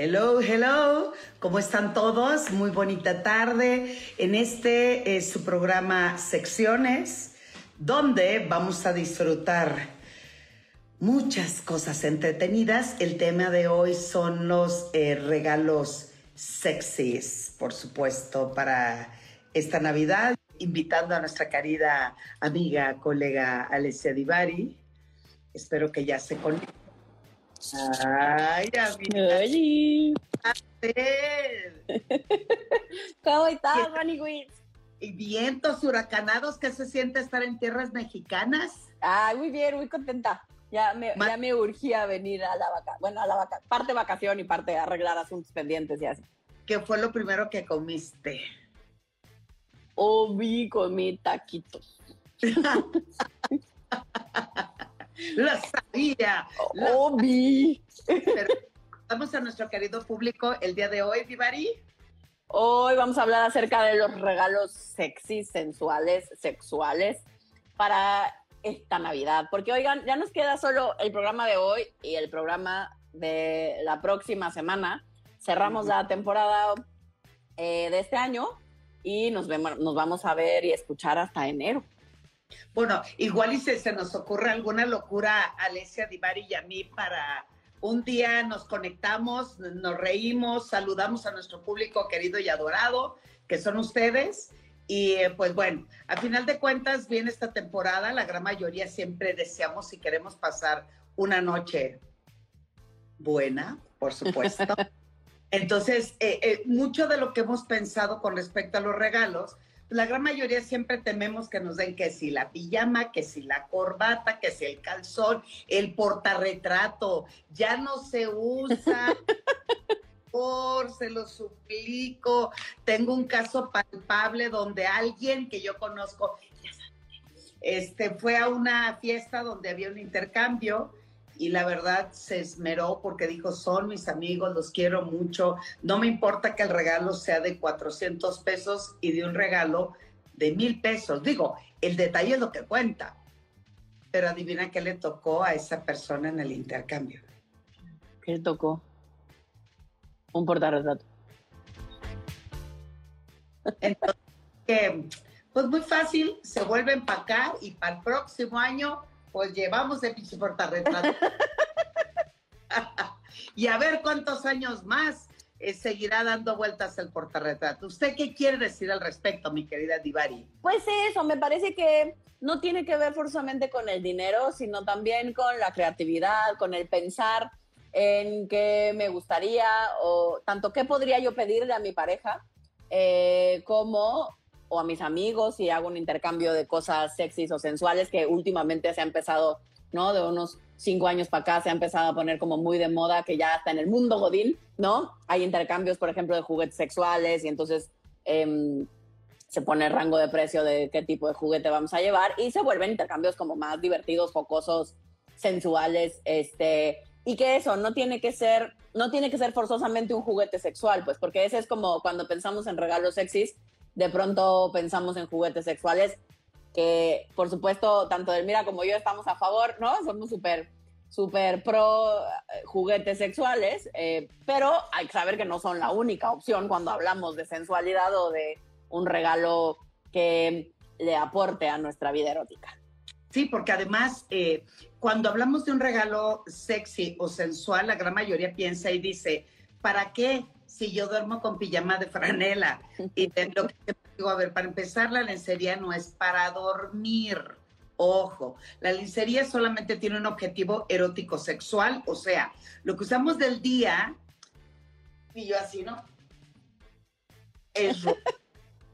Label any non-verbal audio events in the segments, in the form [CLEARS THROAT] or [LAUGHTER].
Hello, hello, ¿cómo están todos? Muy bonita tarde en este es su programa Secciones, donde vamos a disfrutar muchas cosas entretenidas. El tema de hoy son los eh, regalos sexys, por supuesto, para esta Navidad, invitando a nuestra querida amiga, colega Alessia Divari. Espero que ya se conecte. Ay, placer. ¿Cómo estás, Ronnie Witz? Y vientos huracanados, ¿qué se siente estar en tierras mexicanas? Ay, muy bien, muy contenta. Ya me, Ma- ya me urgía venir a la vaca, bueno, a la vaca, parte vacación y parte arreglar asuntos pendientes y así. ¿Qué fue lo primero que comiste? Obi comí taquitos. [LAUGHS] Lo sabía. Obi. Pero Vamos a nuestro querido público el día de hoy, Vivari. Hoy vamos a hablar acerca de los regalos sexys, sensuales, sexuales para esta Navidad. Porque oigan, ya nos queda solo el programa de hoy y el programa de la próxima semana. Cerramos la temporada eh, de este año y nos, vemos, nos vamos a ver y escuchar hasta enero. Bueno, igual y se, se nos ocurre alguna locura a Alessia Divari y a mí para un día nos conectamos, nos reímos, saludamos a nuestro público querido y adorado, que son ustedes. Y eh, pues bueno, a final de cuentas viene esta temporada, la gran mayoría siempre deseamos y queremos pasar una noche buena, por supuesto. [LAUGHS] Entonces, eh, eh, mucho de lo que hemos pensado con respecto a los regalos, la gran mayoría siempre tememos que nos den que si la pijama, que si la corbata, que si el calzón, el portarretrato, ya no se usa. [LAUGHS] Por, se lo suplico. Tengo un caso palpable donde alguien que yo conozco, ya saben, este, fue a una fiesta donde había un intercambio y la verdad se esmeró porque dijo, son mis amigos, los quiero mucho, no me importa que el regalo sea de 400 pesos y de un regalo de mil pesos. Digo, el detalle es lo que cuenta, pero adivina qué le tocó a esa persona en el intercambio. ¿Qué le tocó? Un portarretrato. Entonces, [LAUGHS] que, pues muy fácil, se vuelve a empacar y para el próximo año, pues llevamos el pinche portarretrato. [LAUGHS] y a ver cuántos años más eh, seguirá dando vueltas el portarretrato. ¿Usted qué quiere decir al respecto, mi querida Divari? Pues eso, me parece que no tiene que ver forzosamente con el dinero, sino también con la creatividad, con el pensar en qué me gustaría o tanto qué podría yo pedirle a mi pareja eh, como o a mis amigos si hago un intercambio de cosas sexys o sensuales que últimamente se ha empezado, ¿no? De unos cinco años para acá se ha empezado a poner como muy de moda que ya está en el mundo godín, ¿no? Hay intercambios, por ejemplo, de juguetes sexuales y entonces em, se pone el rango de precio de qué tipo de juguete vamos a llevar y se vuelven intercambios como más divertidos, focosos, sensuales, este, y que eso no tiene que ser, no tiene que ser forzosamente un juguete sexual, pues, porque ese es como cuando pensamos en regalos sexys, de pronto pensamos en juguetes sexuales, que por supuesto, tanto Delmira como yo estamos a favor, ¿no? Somos súper, súper pro eh, juguetes sexuales, eh, pero hay que saber que no son la única opción cuando hablamos de sensualidad o de un regalo que le aporte a nuestra vida erótica. Sí, porque además, eh, cuando hablamos de un regalo sexy o sensual, la gran mayoría piensa y dice, ¿para qué si yo duermo con pijama de franela? Y lo que digo, a ver, para empezar, la lencería no es para dormir. Ojo, la lencería solamente tiene un objetivo erótico sexual, o sea, lo que usamos del día, y yo así, ¿no? Es [LAUGHS] ropa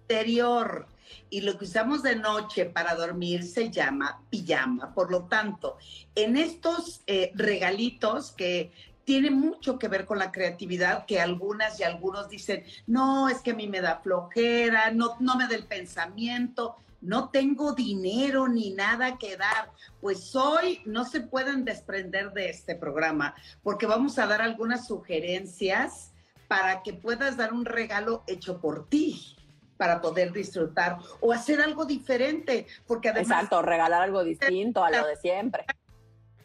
interior. Y lo que usamos de noche para dormir se llama pijama. Por lo tanto, en estos eh, regalitos que tiene mucho que ver con la creatividad, que algunas y algunos dicen, no, es que a mí me da flojera, no, no me da el pensamiento, no tengo dinero ni nada que dar. Pues hoy no se pueden desprender de este programa, porque vamos a dar algunas sugerencias para que puedas dar un regalo hecho por ti para poder disfrutar o hacer algo diferente, porque. Exacto, regalar algo distinto a lo de siempre.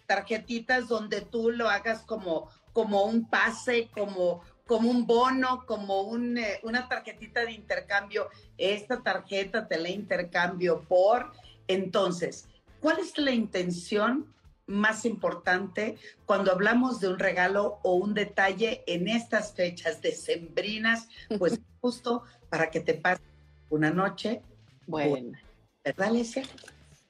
Tarjetitas donde tú lo hagas como, como un pase, como, como un bono, como un, eh, una tarjetita de intercambio. Esta tarjeta te la intercambio por... Entonces, ¿cuál es la intención más importante cuando hablamos de un regalo o un detalle en estas fechas decembrinas? Pues [LAUGHS] justo para que te pase una noche buena. ¿Verdad, Alicia?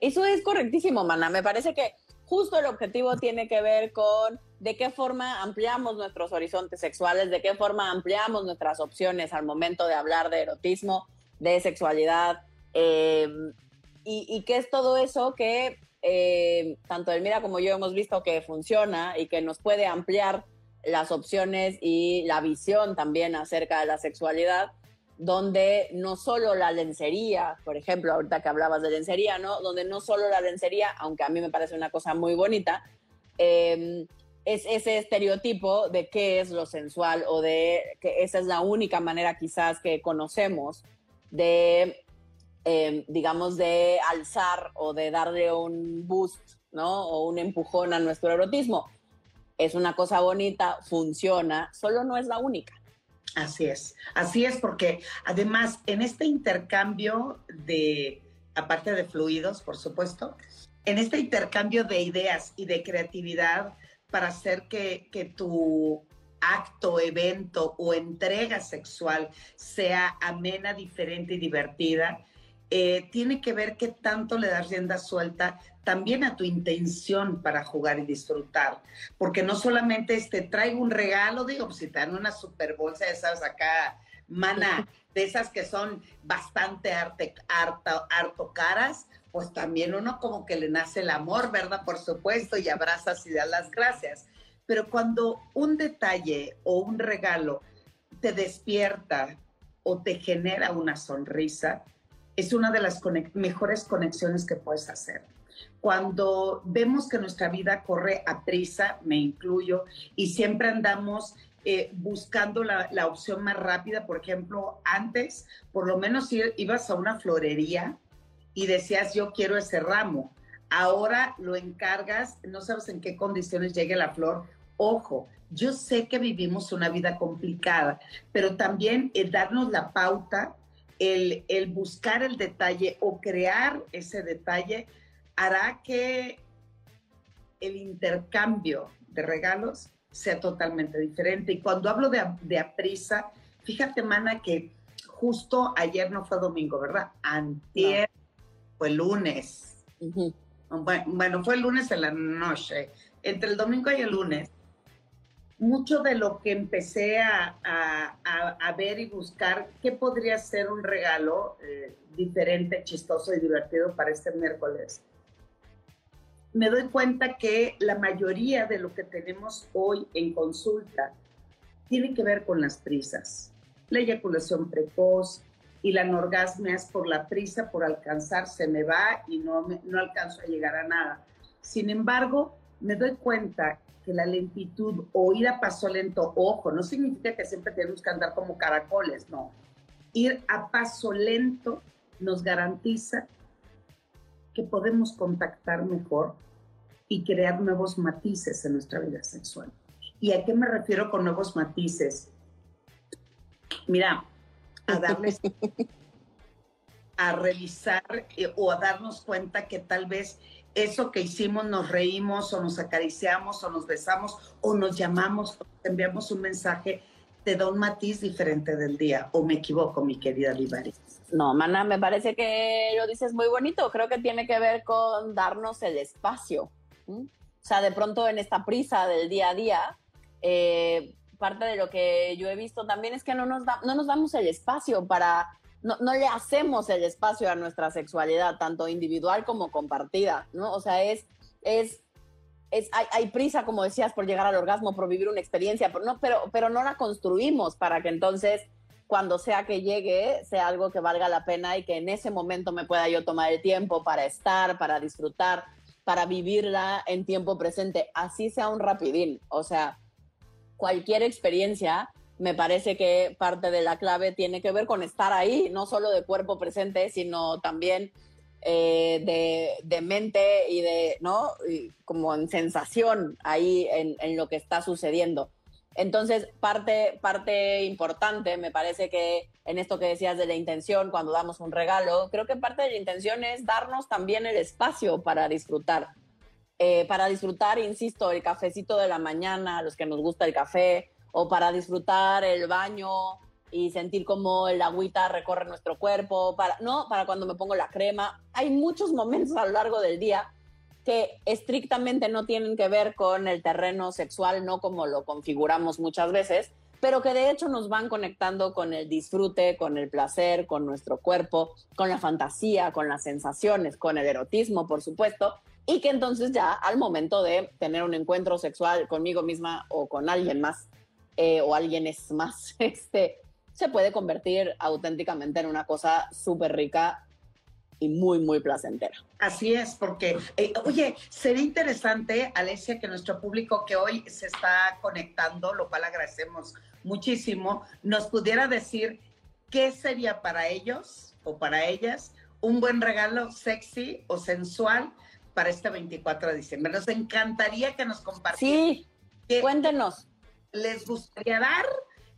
Eso es correctísimo, Mana. Me parece que justo el objetivo tiene que ver con de qué forma ampliamos nuestros horizontes sexuales, de qué forma ampliamos nuestras opciones al momento de hablar de erotismo, de sexualidad, em, y, qué es todo eso que eh, tanto Elmira como yo hemos visto que funciona y que nos puede ampliar las opciones y la visión también acerca de la sexualidad donde no solo la lencería, por ejemplo, ahorita que hablabas de lencería, ¿no? Donde no solo la lencería, aunque a mí me parece una cosa muy bonita, em, es ese estereotipo de qué es lo sensual o de que esa es la única manera quizás que conocemos de, em, digamos, de alzar o de darle un boost, ¿no? O un empujón a nuestro erotismo. Es una cosa bonita, funciona, solo no es la única. Así es, así es, porque además en este intercambio de, aparte de fluidos, por supuesto, en este intercambio de ideas y de creatividad para hacer que, tu acto, evento o entrega sexual sea amena, diferente y divertida, eh, tiene que ver qué tanto le das rienda suelta también a tu intención para jugar y disfrutar. Porque no solamente este, traigo un regalo, digo, pues, si te dan una super bolsa de esas acá, mana, [LAUGHS] de esas que son bastante arte, harto, harto caras, pues también uno como que le nace el amor, ¿verdad? Por supuesto, y abrazas y das las gracias. Pero cuando un detalle o un regalo te despierta o te genera una sonrisa, es una de las mejores conexiones que puedes hacer. Cuando vemos que nuestra vida corre a prisa, me incluyo, y siempre andamos eh, buscando la, opción más rápida, por ejemplo, antes, por lo menos ibas a una florería y decías, yo quiero ese ramo. Ahora lo encargas, no sabes en qué condiciones llegue la flor. Ojo, yo sé que vivimos una vida complicada, pero también el darnos la pauta el, buscar el detalle o crear ese detalle hará que el intercambio de regalos sea totalmente diferente. Y cuando hablo de, de aprisa, fíjate, Mana, que justo ayer no fue domingo, ¿verdad? Antier fue lunes. bueno, bueno, fue el lunes en la noche. Entre el domingo y el lunes mucho de lo que empecé a, ver y buscar qué podría ser un regalo eh, diferente, chistoso y divertido para este miércoles. Me doy cuenta que la mayoría de lo que tenemos hoy en consulta tiene que ver con las prisas. La eyaculación precoz y la anorgasmia por la prisa, por alcanzar, se me va y no, no alcanzo a llegar a nada. Sin embargo, me doy cuenta que la lentitud o ir a paso lento, ojo, no significa que siempre tenemos que andar como caracoles, no. Ir a paso lento nos garantiza que podemos contactar mejor y crear nuevos matices en nuestra vida sexual. ¿Y a qué me refiero con nuevos matices? Mira, a darles, [LAUGHS] a revisar eh, o a darnos cuenta que tal vez eso que hicimos nos reímos o nos acariciamos o nos besamos o nos llamamos o enviamos un mensaje, te da un matiz diferente del día. ¿O me equivoco, mi querida Livari? No, Mana, me parece que lo dices muy bonito. Creo que tiene que ver con darnos el espacio. O sea, de pronto en esta prisa del día a día, eh, parte de lo que yo he visto también es que no nos, no nos damos el espacio para no, no, le hacemos el espacio a nuestra sexualidad, tanto individual como compartida, ¿no? O sea, es, es hay, hay, prisa, como decías, por llegar al orgasmo, por vivir una experiencia, pero no, pero, pero no la construimos para que entonces, cuando sea que llegue, sea algo que valga la pena y que en ese momento me pueda yo tomar el tiempo para estar, para disfrutar, para vivirla en tiempo presente, así sea un rapidín. O sea, cualquier experiencia, me parece que parte de la clave tiene que ver con estar ahí, no solo de cuerpo presente, sino también eh, de, de, mente y de, ¿no? Como en sensación ahí en, en, lo que está sucediendo. Entonces, parte, parte importante, me parece que en esto que decías de la intención, cuando damos un regalo, creo que parte de la intención es darnos también el espacio para disfrutar. Eh, para disfrutar, insisto, el cafecito de la mañana, a los que nos gusta el café, o para disfrutar el baño y sentir como el agüita recorre nuestro cuerpo, para, no, para cuando me pongo la crema. Hay muchos momentos a lo largo del día que estrictamente no tienen que ver con el terreno sexual, no como lo configuramos muchas veces, pero que de hecho nos van conectando con el disfrute, con el placer, con nuestro cuerpo, con la fantasía, con las sensaciones, con el erotismo, por supuesto, y que entonces ya al momento de tener un encuentro sexual conmigo misma o con alguien más, eh, o alguien es más, [LAUGHS] este, se puede convertir auténticamente en una cosa súper rica y muy, muy placentera. Así es, porque, eh, oye, sería interesante, Alesia, que nuestro público que hoy se está conectando, lo cual agradecemos muchísimo, nos pudiera decir qué sería para ellos o para ellas un buen regalo sexy o sensual para este 24 de diciembre. Nos encantaría que nos compartieran. Sí, cuéntenos. ¿Les gustaría dar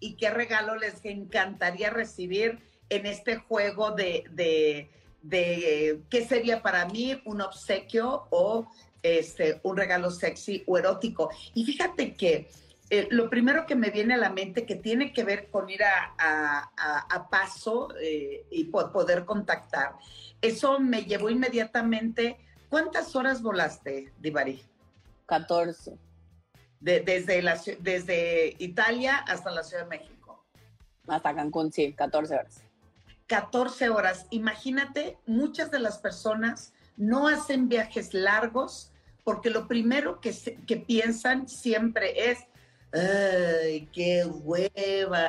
y qué regalo les encantaría recibir en este juego de, de, de qué sería para mí un obsequio o este, un regalo sexy o erótico. Y fíjate que eh, lo primero que me viene a la mente que tiene que ver con ir a, a, paso eh, y poder contactar, eso me llevó inmediatamente. ¿Cuántas horas volaste, Divari? 14 desde, la, desde Italia hasta la Ciudad de México. Hasta Cancún, sí, 14 horas. 14 horas. Imagínate, muchas de las personas no hacen viajes largos porque lo primero que, que piensan siempre es, ¡ay, qué hueva!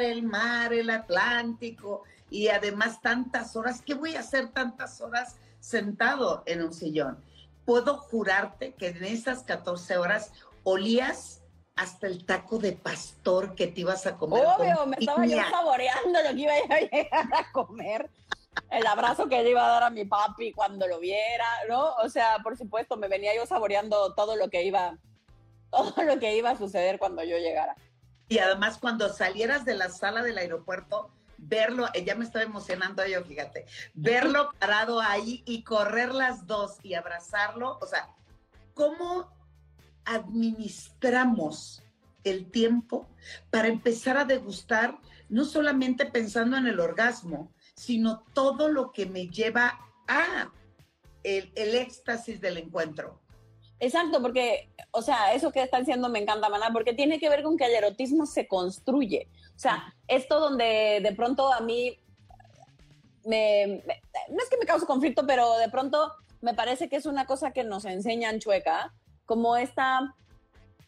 el mar, el Atlántico y además tantas horas. ¿Qué voy a hacer tantas horas sentado en un sillón? Puedo jurarte que en esas 14 horas olías hasta el taco de pastor que te ibas a comer. Obvio, me estaba yo saboreando lo que iba a llegar a comer. El abrazo que le iba a dar a mi papi cuando lo viera, ¿no? O sea, por supuesto, me venía yo saboreando todo lo que iba, todo lo que iba a suceder cuando yo llegara. Y además, cuando salieras de la sala del aeropuerto, verlo, eh, ya me estaba emocionando yo, fíjate, verlo [LAUGHS] parado ahí y correr las dos y abrazarlo, o sea, ¿cómo administramos el tiempo para empezar a degustar, no solamente pensando en el orgasmo, sino todo lo que me lleva a el, el éxtasis del encuentro? Exacto, porque, o sea, eso que están diciendo me encanta, Maná, porque tiene que ver con que el erotismo se construye. O sea, esto donde de pronto a mí me, no es que me cause conflicto, pero de pronto me parece que es una cosa que nos enseñan chueca, como esta,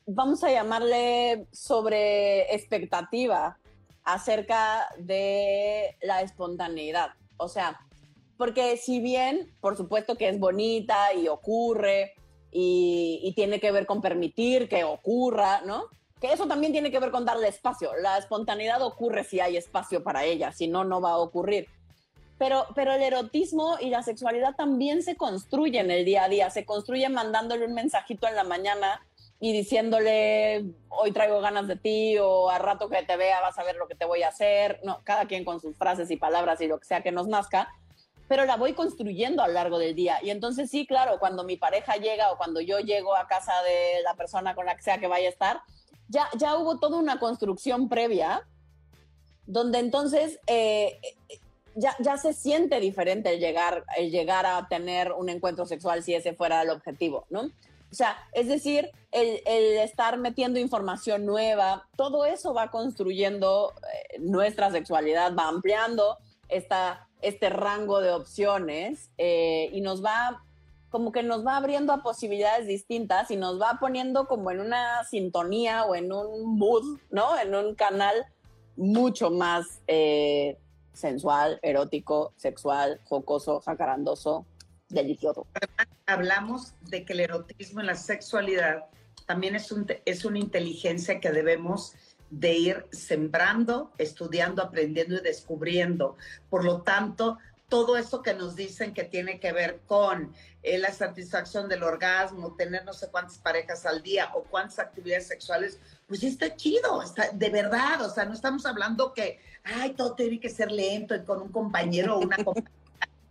vamos a llamarle sobre expectativa acerca de la espontaneidad. O sea, porque si bien, por supuesto que es bonita y ocurre, y, tiene que ver con permitir que ocurra, ¿no? Que eso también tiene que ver con darle espacio. La espontaneidad ocurre si hay espacio para ella, si no, no va a ocurrir. Pero, pero el erotismo y la sexualidad también se construyen el día a día, se construyen mandándole un mensajito en la mañana y diciéndole, hoy traigo ganas de ti, o al rato que te vea vas a ver lo que te voy a hacer. No, cada quien con sus frases y palabras y lo que sea que nos nazca pero la voy construyendo a lo largo del día. Y entonces sí, claro, cuando mi pareja llega o cuando yo llego a casa de la persona con la que sea que vaya a estar, ya, ya hubo toda una construcción previa donde entonces eh, ya, ya se siente diferente el llegar, el llegar a tener un encuentro sexual si ese fuera el objetivo, ¿no? O sea, es decir, el, estar metiendo información nueva, todo eso va construyendo eh, nuestra sexualidad, va ampliando esta este rango de opciones eh, y nos va como que nos va abriendo a posibilidades distintas y nos va poniendo como en una sintonía o en un mood, ¿no? En un canal mucho más eh, sensual, erótico, sexual, jocoso, jacarandoso, delicioso. Hablamos de que el erotismo en la sexualidad también es, un, es una inteligencia que debemos de ir sembrando, estudiando, aprendiendo y descubriendo. Por lo tanto, todo eso que nos dicen que tiene que ver con eh, la satisfacción del orgasmo, tener no sé cuántas parejas al día o cuántas actividades sexuales, pues está chido, está de verdad, o sea, no estamos hablando que, ay, todo tiene que ser lento y con un compañero o una [LAUGHS] compañera.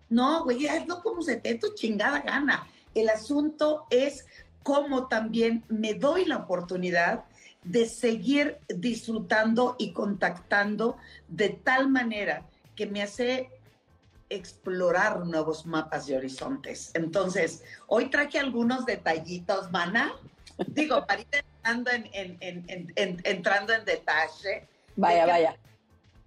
No, güey, hazlo como se te tu chingada gana. El asunto es cómo también me doy la oportunidad de seguir disfrutando y contactando de tal manera que me hace explorar nuevos mapas y horizontes. Entonces, hoy traje algunos detallitos, mana. Digo, para ir entrando en, entrando en detalle. Vaya, vaya.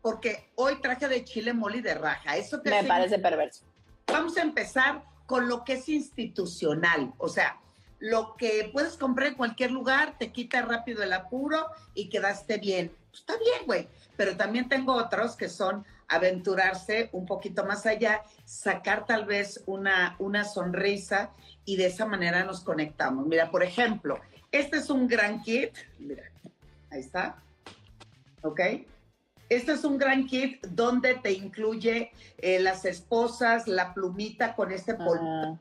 Porque hoy traje de chile moli de raja. Eso Me parece perverso. Vamos a empezar con lo que es institucional. O sea, lo que puedes comprar en cualquier lugar, te quita rápido el apuro y quedaste bien. Pues está bien, güey. Pero también tengo otros que son aventurarse un poquito más allá, sacar tal vez una, una sonrisa y de esa manera nos conectamos. Mira, por ejemplo, este es un gran kit. Mira, ahí está. ¿Ok? Este es un gran kit donde te incluye eh, las esposas, la plumita con este polvo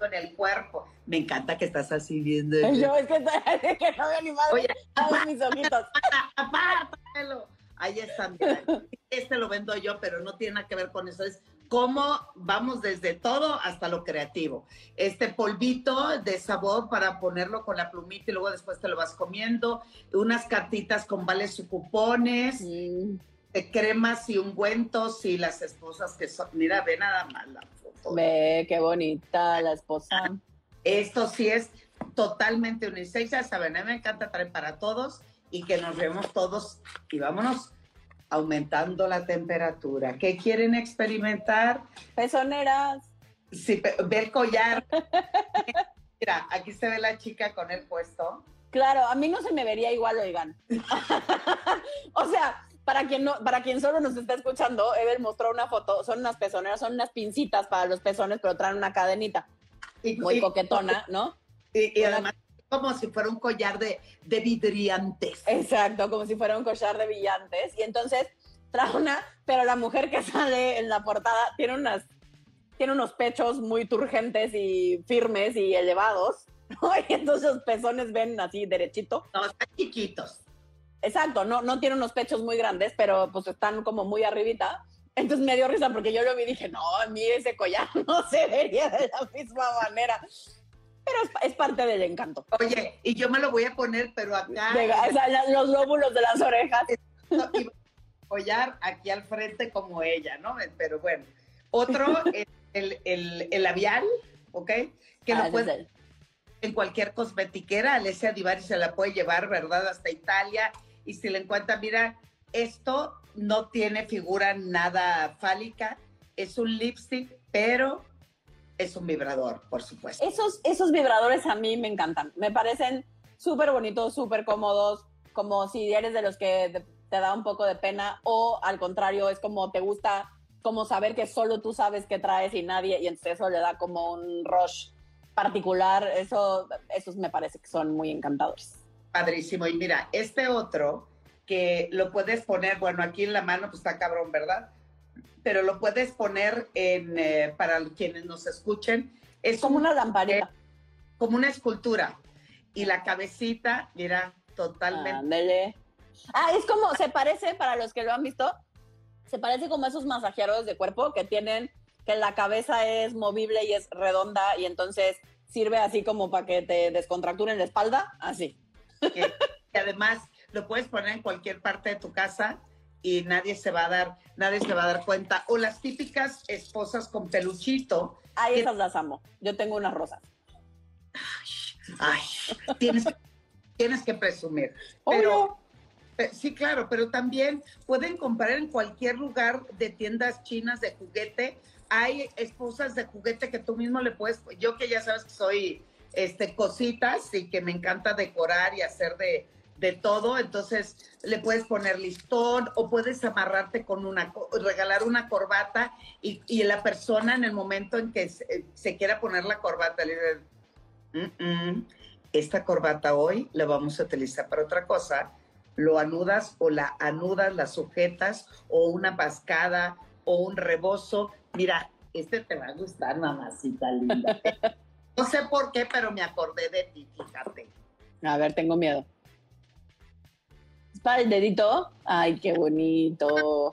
en el cuerpo. Me encanta que estás así viendo. Yo es que, [LAUGHS] que no veo ni madre. Oye, mis ojitos. Apártalo. Ahí está, mira. Este lo vendo yo, pero no tiene nada que ver con eso. Es cómo vamos desde todo hasta lo creativo. Este polvito de sabor para ponerlo con la plumita y luego después te lo vas comiendo. Unas cartitas con vales y cupones. De cremas y ungüentos y las esposas que son. Mira, ve nada más la foto. Ve, qué bonita la esposa. Esto sí es totalmente unisex. Ya saben, a mí me encanta traer para todos y que nos vemos todos y vámonos aumentando la temperatura. ¿Qué quieren experimentar? Pezoneras. Sí, ve el collar. [LAUGHS] Mira, aquí se ve la chica con el puesto. Claro, a mí no se me vería igual, oigan. [LAUGHS] o sea, para quien no, para quien solo nos está escuchando, Ever mostró una foto, son unas pezoneras, son unas pincitas para los pezones, pero traen una cadenita. muy coquetona, ¿no? Y, y además como si fuera un collar de, de vidriantes. Exacto, como si fuera un collar de brillantes. Y entonces trae una, pero la mujer que sale en la portada tiene unas tiene unos pechos muy turgentes y firmes y elevados, [LAUGHS] Y entonces los pezones ven así derechito. No, están chiquitos. Exacto, no, no tiene unos pechos muy grandes, pero pues están como muy arribita. Entonces me dio risa porque yo lo vi y dije, no, a mí ese collar [LAUGHS] no se vería de la misma manera pero es, parte del encanto. Oye, y yo me lo voy a poner, pero acá. los lóbulos de las orejas. Y apoyar aquí al frente como ella, ¿no? Pero bueno. Otro, [LAUGHS] el, el, labial, ¿ok? Que lo ah, puede en cualquier cosmetiquera. Alessia Divari se la puede llevar, ¿verdad? Hasta Italia. Y si le encuentra, mira, esto no tiene figura nada fálica. Es un lipstick, pero es un vibrador, por supuesto. Esos, esos vibradores a mí me encantan. Me parecen súper bonitos, súper cómodos, como si eres de los que te, da un poco de pena o al contrario, es como te gusta como saber que solo tú sabes qué traes y nadie, y entonces eso le da como un rush particular. Eso, esos me parece que son muy encantadores. Padrísimo. Y mira, este otro que lo puedes poner, bueno, aquí en la mano, pues está cabrón, ¿verdad? Pero lo puedes poner en, eh, para quienes nos escuchen. Es como una lamparita. como una escultura. Y la cabecita, mira, totalmente. Ah, es como, se parece, para los que lo han visto, se parece como esos masajeadores de cuerpo que tienen, que la cabeza es movible y es redonda y entonces sirve así como para que te descontracturen la espalda, así. [LAUGHS] y además lo puedes poner en cualquier parte de tu casa y nadie se va a dar, nadie se va a dar cuenta. O las típicas esposas con peluchito. Ay, esas las amo. Yo tengo unas rosas. Ay, tienes, tienes que presumir. Pero Sí, claro, pero también pueden comprar en cualquier lugar de tiendas chinas de juguete. Hay esposas de juguete que tú mismo le puedes, yo que ya sabes que soy este cositas y que me encanta decorar y hacer de, de todo, entonces le puedes poner listón o puedes amarrarte con una, regalar una corbata y, y la persona en el momento en que se, quiera poner la corbata le dice, mm, mm, esta corbata hoy la vamos a utilizar para otra cosa, lo anudas o la anudas, la sujetas o una pascada o un rebozo. Mira, este te va a gustar, mamacita linda. [LAUGHS] no sé por qué, pero me acordé de ti, fíjate. A ver, tengo miedo. ¿Es para el dedito? Ay, qué bonito.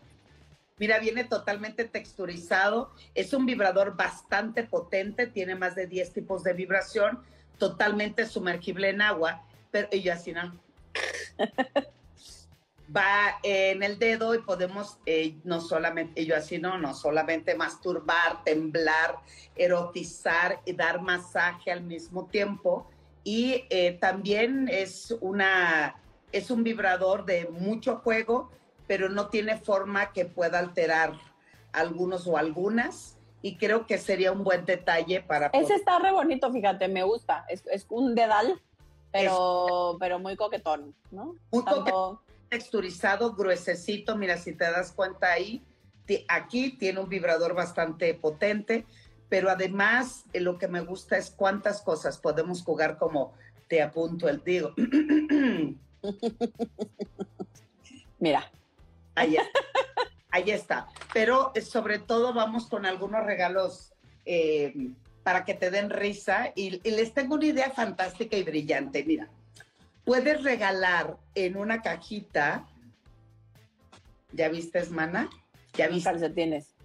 Mira, viene totalmente texturizado. Es un vibrador bastante potente, tiene más de 10 tipos de vibración, totalmente sumergible en agua, pero y yo así no. [LAUGHS] Va en el dedo y podemos eh, no solamente, yo así no, no solamente masturbar, temblar, erotizar y dar masaje al mismo tiempo. Y eh, también es una es un vibrador de mucho juego, pero no tiene forma que pueda alterar algunos o algunas. Y creo que sería un buen detalle para... Ese está re bonito, fíjate, me gusta. Es, un dedal, pero, pero muy coquetón, ¿no? Muy coquetón, texturizado, gruesecito. Mira, si te das cuenta ahí, aquí tiene un vibrador bastante potente, pero además eh, lo que me gusta es cuántas cosas podemos jugar como te apunto el digo. [CLEARS THROAT] [LAUGHS] Mira. Ahí está. Ahí está. Pero eh, sobre todo vamos con algunos regalos eh, para que te den risa. Y, les tengo una idea fantástica y brillante. Mira, puedes regalar en una cajita. ¿Ya viste, Mana? ¿Ya viste? Calcetines.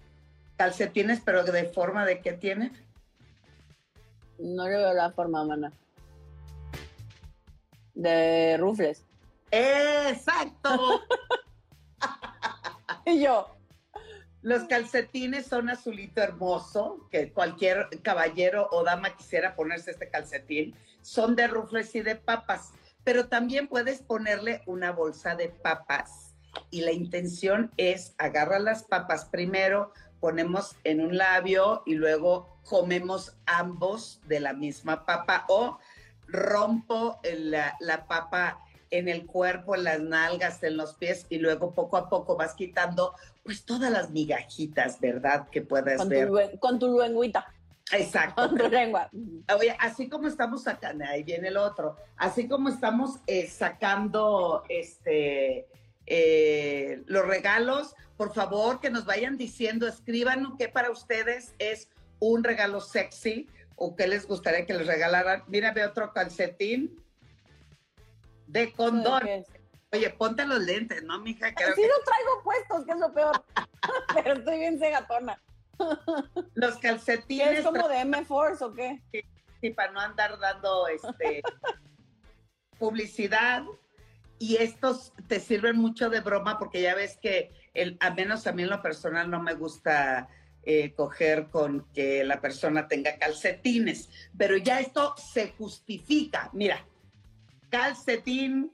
Calcetines, pero de forma de qué tiene? No le veo la forma, Mana. De rufles. Exacto. [LAUGHS] y yo. Los calcetines son azulito hermoso, que cualquier caballero o dama quisiera ponerse este calcetín. Son de rufles y de papas, pero también puedes ponerle una bolsa de papas. Y la intención es agarrar las papas primero, ponemos en un labio y luego comemos ambos de la misma papa o rompo la, la papa en el cuerpo, en las nalgas, en los pies y luego poco a poco vas quitando pues todas las migajitas, ¿verdad? Que puedes ver. con tu lengüita. Exacto. Con tu lengua. Oye, así como estamos sacando, ahí viene el otro, así como estamos eh, sacando este eh, los regalos, por favor que nos vayan diciendo, escriban qué para ustedes es un regalo sexy o qué les gustaría que les regalaran. Mira, ve otro calcetín de condón. Oye, ponte los lentes, ¿no, mija? sí los traigo puestos, que es lo peor. [LAUGHS] Pero estoy bien cegatona. Los calcetines. ¿Es como de M-Force o qué? Sí, para no andar dando este [LAUGHS] publicidad. Y estos te sirven mucho de broma porque ya ves que, el, a menos a mí en lo personal no me gusta eh, coger con que la persona tenga calcetines. Pero ya esto se justifica. Mira, calcetín.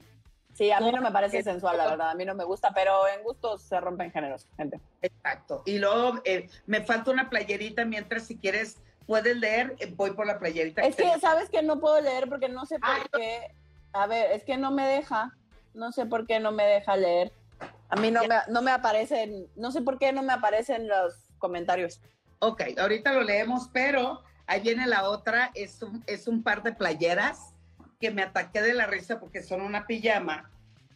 Sí, a mí no me parece sensual, la verdad. A mí no me gusta, pero en gustos se rompen géneros, gente. Exacto. Y luego eh, me falta una playerita mientras si quieres puedes leer, eh, voy por la playerita. Es que, sabes que no puedo leer porque no sé por qué. A ver, es que no me deja. No sé por qué no me deja leer. A mí no me, no me aparecen, no sé por qué no me aparecen los comentarios. Ok, ahorita lo leemos, pero ahí viene la otra, es un, es un par de playeras que me ataqué de la risa porque son una pijama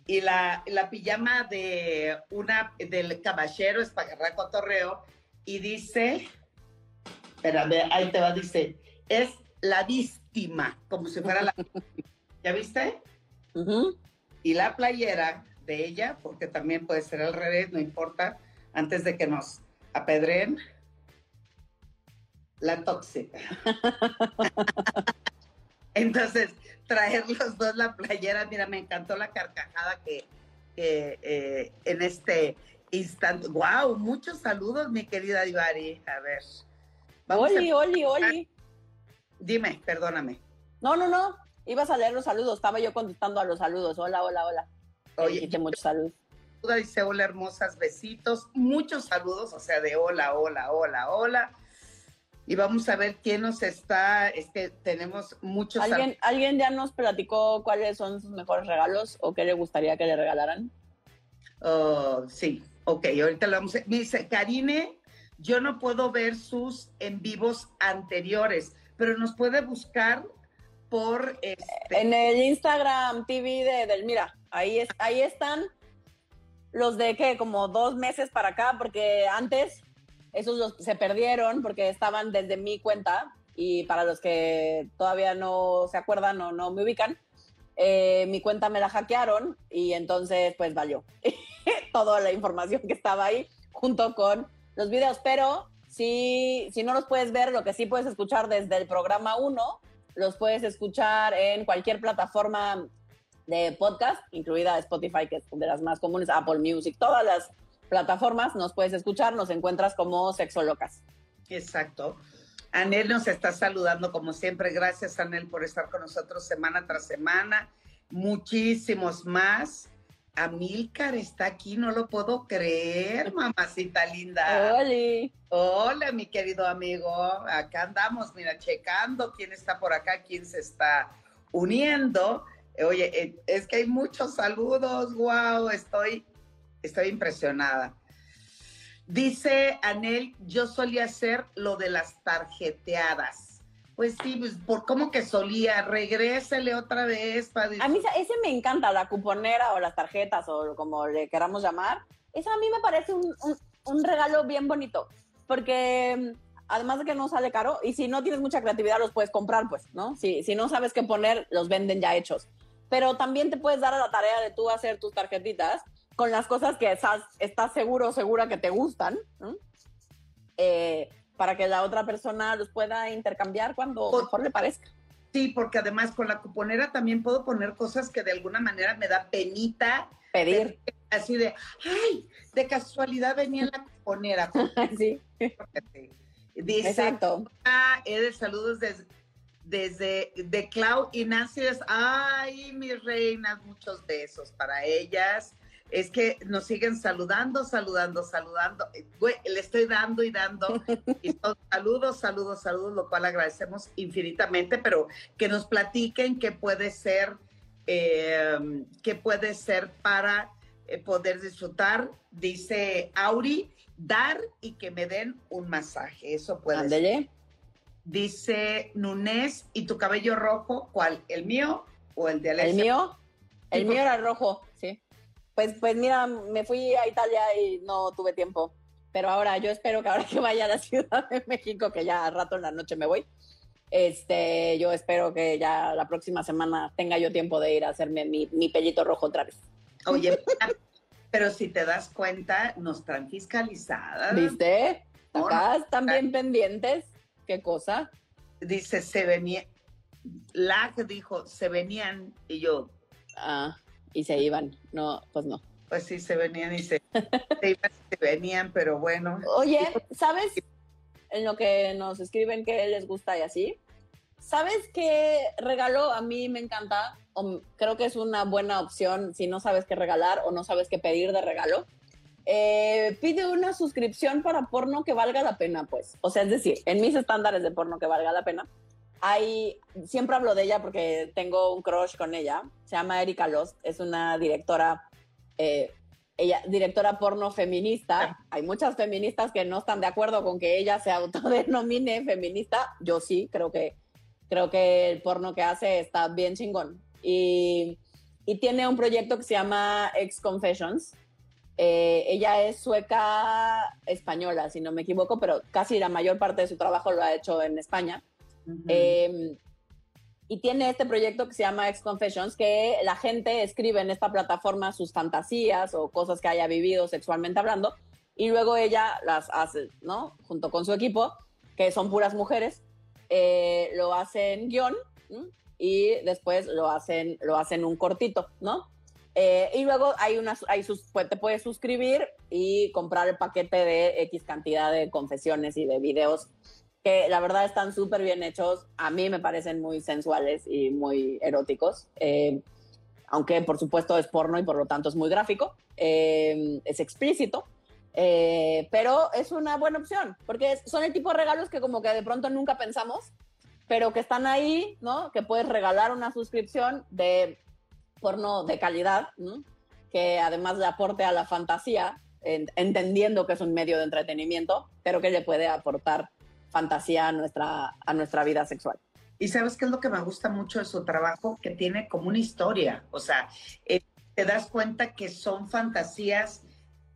y la, la pijama de una del caballero es para agarrar cotorreo y dice, espérame, ahí te va, dice, es la víctima, como si fuera la... [LAUGHS] ¿Ya viste? Y la playera de ella, porque también puede ser al revés, no importa, antes de que nos apedreen, la tóxica. [LAUGHS] Entonces, traer los dos la playera, mira, me encantó la carcajada que, eh, en este instante. ¡Wow! Muchos saludos, mi querida Divari. A ver. Oli, Oli, Oli. Dime, perdóname. No, no, no. Ibas a leer los saludos. Estaba yo contestando a los saludos. Hola, hola, hola. Oye, mucho salud. Dice hola hermosas, besitos, muchos saludos, o sea, de hola, hola, hola, hola. Y vamos a ver quién nos está, es que tenemos muchos. ¿Alguien, ¿Alguien ya nos platicó cuáles son sus mejores regalos o qué le gustaría que le regalaran? Oh, sí, ok, ahorita lo vamos a... Me dice, Karine, yo no puedo ver sus en vivos anteriores, pero nos puede buscar por... Este... En el Instagram TV de Delmira, ahí, es, ahí están los de que como dos meses para acá, porque antes esos se perdieron porque estaban desde mi cuenta y para los que todavía no se acuerdan o no me ubican, eh, mi cuenta me la hackearon y entonces pues valió [LAUGHS] toda la información que estaba ahí junto con los videos, pero si, si no los puedes ver, lo que sí puedes escuchar desde el programa 1, los puedes escuchar en cualquier plataforma de podcast, incluida Spotify, que es de las más comunes, Apple Music, todas las plataformas nos puedes escuchar, nos encuentras como Sexo Locas. Exacto. Anel nos está saludando como siempre. Gracias, Anel, por estar con nosotros semana tras semana. Muchísimos más. Amílcar está aquí, no lo puedo creer, [LAUGHS] mamacita linda. Hola. Hola, mi querido amigo. Acá andamos, mira, checando quién está por acá, quién se está uniendo. Oye, eh, es que hay muchos saludos, wow, estoy, estoy impresionada. Dice Anel, yo solía hacer lo de las tarjeteadas. Pues sí, pues por cómo que solía, regrésele otra vez. A mí ese me encanta, la cuponera o las tarjetas o como le queramos llamar. Eso a mí me parece un, un regalo bien bonito, porque además de que no sale caro, y si no tienes mucha creatividad los puedes comprar, pues, ¿no? Si, si no sabes qué poner, los venden ya hechos pero también te puedes dar a la tarea de tú hacer tus tarjetitas con las cosas que estás, estás seguro o segura que te gustan, eh, para que la otra persona los pueda intercambiar cuando mejor le parezca. Sí, porque además con la cuponera también puedo poner cosas que de alguna manera me da penita. Pedir. así de, ay, de casualidad venía en la cuponera. [LAUGHS] sí. Dice, Exacto. Ah, saludos desde desde de Clau y Nancy, ay, mis reinas, muchos besos para ellas. Es que nos siguen saludando, saludando, saludando. le estoy dando y dando. [LAUGHS] Y saludos, saludos, saludos, lo cual agradecemos infinitamente, pero que nos platiquen qué puede ser, eh, qué puede ser para eh, poder disfrutar. Dice Auri, dar y que me den un masaje. Eso puede ser. Dice Nunes, ¿y tu cabello rojo cuál? ¿El mío o el de Alexia? ¿El mío? El mío era rojo. Pues, pues mira, me fui a Italia y no tuve tiempo. Pero ahora, yo espero que ahora que vaya a la [LAUGHS] Ciudad de México, que ya a rato en la noche me voy, este, yo espero que ya la próxima semana tenga yo tiempo de ir a hacerme mi, mi pellito rojo otra vez. Oye, [LAUGHS] pero si te das cuenta, nos están fiscalizadas. ¿Viste? Acá están bien pendientes. ¿Qué cosa? Dice, se venía, Lag dijo, se venían y yo. Ah, y se iban. No, pues no. Pues sí, se venían y se, se venían, pero bueno. Oye, ¿sabes en lo que nos escriben que les gusta y así? ¿Sabes qué regalo a mí me encanta? O creo que es una buena opción si no sabes qué regalar o no sabes qué pedir de regalo eh, pide una suscripción para porno que valga la pena, pues. O sea, es decir, en mis estándares de porno que valga la pena, hay, siempre hablo de ella porque tengo un crush con ella, se llama Erika Lost, es una directora, eh, ella, directora porno feminista. Hay muchas feministas que no están de acuerdo con que ella se autodenomine feminista. Yo sí, creo que, creo que el porno que hace está bien chingón. Y, y tiene un proyecto que se llama Ex Confessions, eh, ella es sueca española, si no me equivoco, pero casi la mayor parte de su trabajo lo ha hecho en España. Em, y tiene este proyecto que se llama Ex Confessions, que la gente escribe en esta plataforma sus fantasías o cosas que haya vivido sexualmente hablando, y luego ella las hace, ¿no? Junto con su equipo, que son puras mujeres, eh, lo hacen guion y después lo hacen, lo hacen un cortito, ¿no? Eh, y luego hay unas, hay sus, pues, te puedes suscribir y comprar el paquete de X cantidad de confesiones y de videos que la verdad están súper bien hechos. A mí me parecen muy sensuales y muy eróticos. Eh, aunque por supuesto es porno y por lo tanto es muy gráfico, eh, es explícito, eh, pero es una buena opción, porque son el tipo de regalos que como que de pronto nunca pensamos, pero que están ahí, ¿no? Que puedes regalar una suscripción de porno de calidad, ¿no? que además le aporte a la fantasía, entendiendo que es un medio de entretenimiento, pero que le puede aportar fantasía a nuestra, a nuestra vida sexual. Y sabes qué es lo que me gusta mucho de su trabajo, que tiene como una historia, o sea, eh, te das cuenta que son fantasías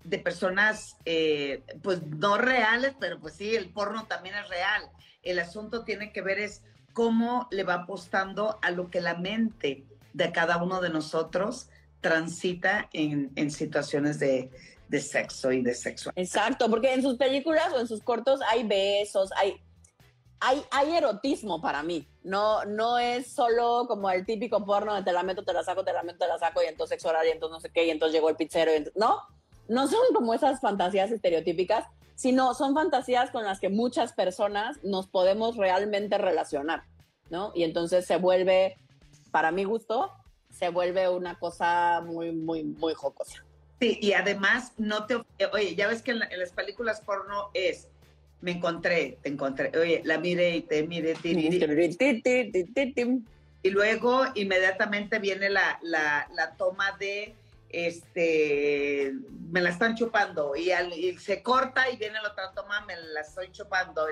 de personas, eh, pues no reales, pero pues sí, el porno también es real. El asunto tiene que ver es cómo le va apostando a lo que la mente de cada uno de nosotros transita en, en situaciones de, de, sexo y de sexualidad. Exacto, porque en sus películas o en sus cortos hay besos, hay, hay, hay erotismo para mí. No, no es solo como el típico porno de te la meto, te la saco, te la meto, te la saco y entonces sexo oral y entonces no sé qué y entonces llegó el pizzero. No, no son como esas fantasías estereotípicas, sino son fantasías con las que muchas personas nos podemos realmente relacionar, ¿no? Y entonces se vuelve, para mi gusto, se vuelve una cosa muy, muy, muy jocosa. Sí, y además no te... Oye, ya ves que en, las películas porno es, me encontré, te encontré, oye, la mire y te mire, y luego inmediatamente viene la, la, la toma de este, me la están chupando y, se corta y viene la otra toma, me la estoy chupando.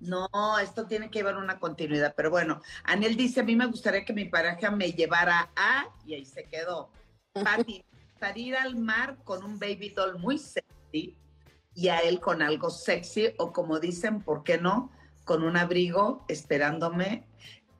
No, esto tiene que llevar una continuidad, pero bueno, Anel dice, a mí me gustaría que mi pareja me llevara a, y ahí se quedó, Pati, salir al mar con un baby doll muy sexy y a él con algo sexy o como dicen, ¿por qué no? Con un abrigo esperándome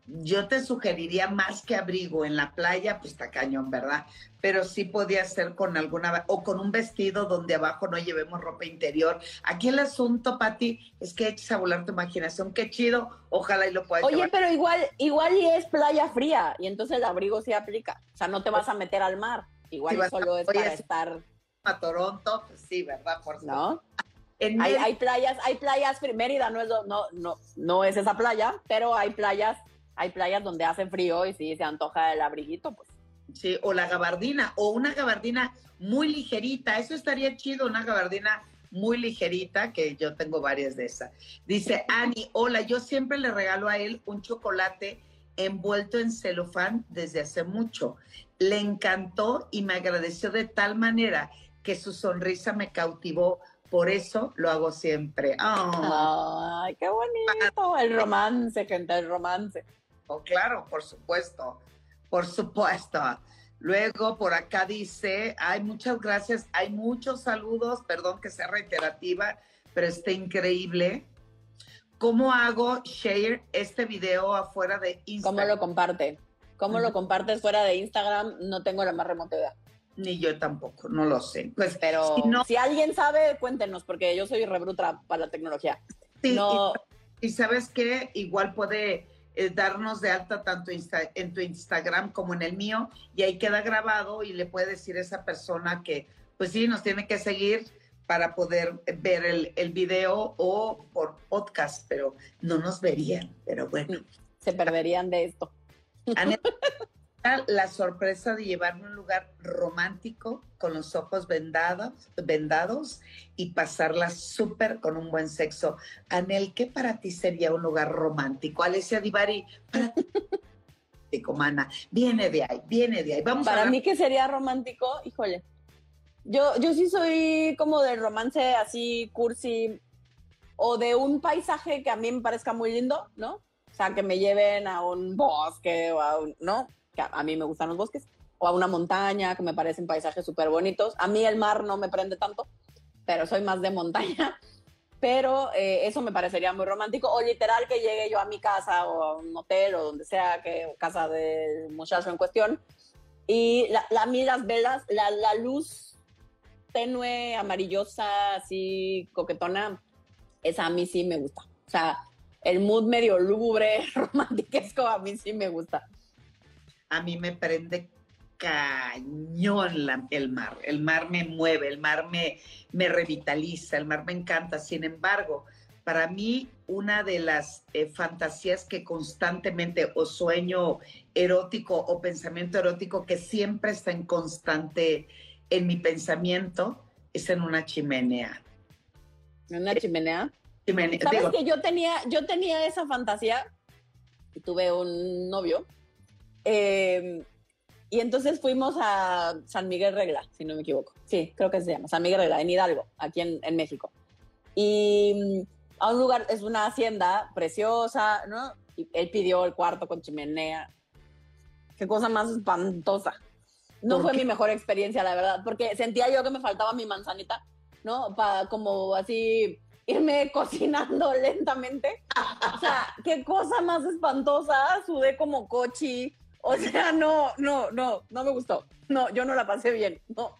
yo te sugeriría más que abrigo en la playa, pues está cañón, ¿verdad? Pero sí podía ser con alguna, o con un vestido donde abajo no llevemos ropa interior. Aquí el asunto, Pati, es que eches a volar tu imaginación. Qué chido, ojalá y lo puedas Oye, pero igual, igual y es playa fría, y entonces el abrigo sí aplica. O sea, no te vas a meter al mar. Igual solo es para estar... A Toronto, pues sí, ¿verdad? Por ¿No? Hay, hay, playas, hay playas, Mérida no es, no, no, no es esa playa, pero hay playas hay playas donde hace frío y si se antoja el abriguito, pues. Sí, o la gabardina, o una gabardina muy ligerita, eso estaría chido, una gabardina muy ligerita, que yo tengo varias de esas. Dice [LAUGHS] Ani, hola, yo siempre le regalo a él un chocolate envuelto en celofán desde hace mucho. Le encantó y me agradeció de tal manera que su sonrisa me cautivó. Por eso lo hago siempre. Ay, qué bonito. El romance, gente, el romance. Oh, claro, por supuesto, por supuesto. Luego por acá dice, ay, muchas gracias, hay muchos saludos, perdón que sea reiterativa, pero está increíble. ¿Cómo hago share este video afuera de Instagram? ¿Cómo lo comparte? ¿Cómo lo compartes fuera de Instagram? No tengo la más remota idea. Ni yo tampoco, no lo sé. Pues, pero si, alguien sabe, cuéntenos, porque yo soy rebrutra para la tecnología. Sí, y, y sabes qué, igual puede eh, darnos de alta tanto en tu Instagram como en el mío y ahí queda grabado y le puede decir a esa persona que pues sí, nos tiene que seguir para poder ver el, el video o por podcast, pero no nos verían, pero bueno. Se perderían de esto. La sorpresa de llevarme a un lugar romántico con los ojos vendados, vendados y pasarla súper con un buen sexo. Anel, ¿qué para ti sería un lugar romántico? Alessia Divari, para ti. Mana, viene de ahí, viene de ahí. Vamos para mí, ¿qué sería romántico? Híjole. Yo, yo sí soy como de romance así, cursi, o de un paisaje que a mí me parezca muy lindo, ¿no? Sea, que me lleven a un bosque o a un, ¿no? a, mí me gustan los bosques, o a una montaña, que me parecen paisajes súper bonitos. A mí el mar no me prende tanto, pero soy más de montaña. [LAUGHS] Pero eh, eso me parecería muy romántico. O literal que llegue yo a mi casa o a un hotel o donde sea, que casa del muchacho en cuestión. Y la, la, a las velas, la, la luz tenue, amarillosa, así coquetona, esa a mí sí me gusta. O sea, el mood medio lúgubre, [LAUGHS] romantiquesco, a mí sí me gusta a mí me prende cañón el mar. El mar me mueve, el mar me, me revitaliza, el mar me encanta. Sin embargo, Para mí, una de las eh, fantasías que constantemente, o sueño erótico o pensamiento erótico que siempre está en constante en mi pensamiento, es en una chimenea. ¿En una chimenea? ¿Sabes digo, que yo tenía, yo tenía esa fantasía? y Tuve un novio. eh, y entonces fuimos a San Miguel Regla, si no me equivoco. Sí, creo que se llama San Miguel Regla, en Hidalgo, aquí en, en México. Y mm, a un lugar, es una hacienda preciosa, ¿no? Y él pidió el cuarto con chimenea. Qué cosa más espantosa. No ¿Por fue qué? mi mejor experiencia, la verdad, porque sentía yo que me faltaba mi manzanita, ¿no? Para como así irme [LAUGHS] cocinando lentamente. O sea, qué cosa más espantosa. Sudé como cochi. O sea, no, no, no, no me gustó. No, yo no la pasé bien. No.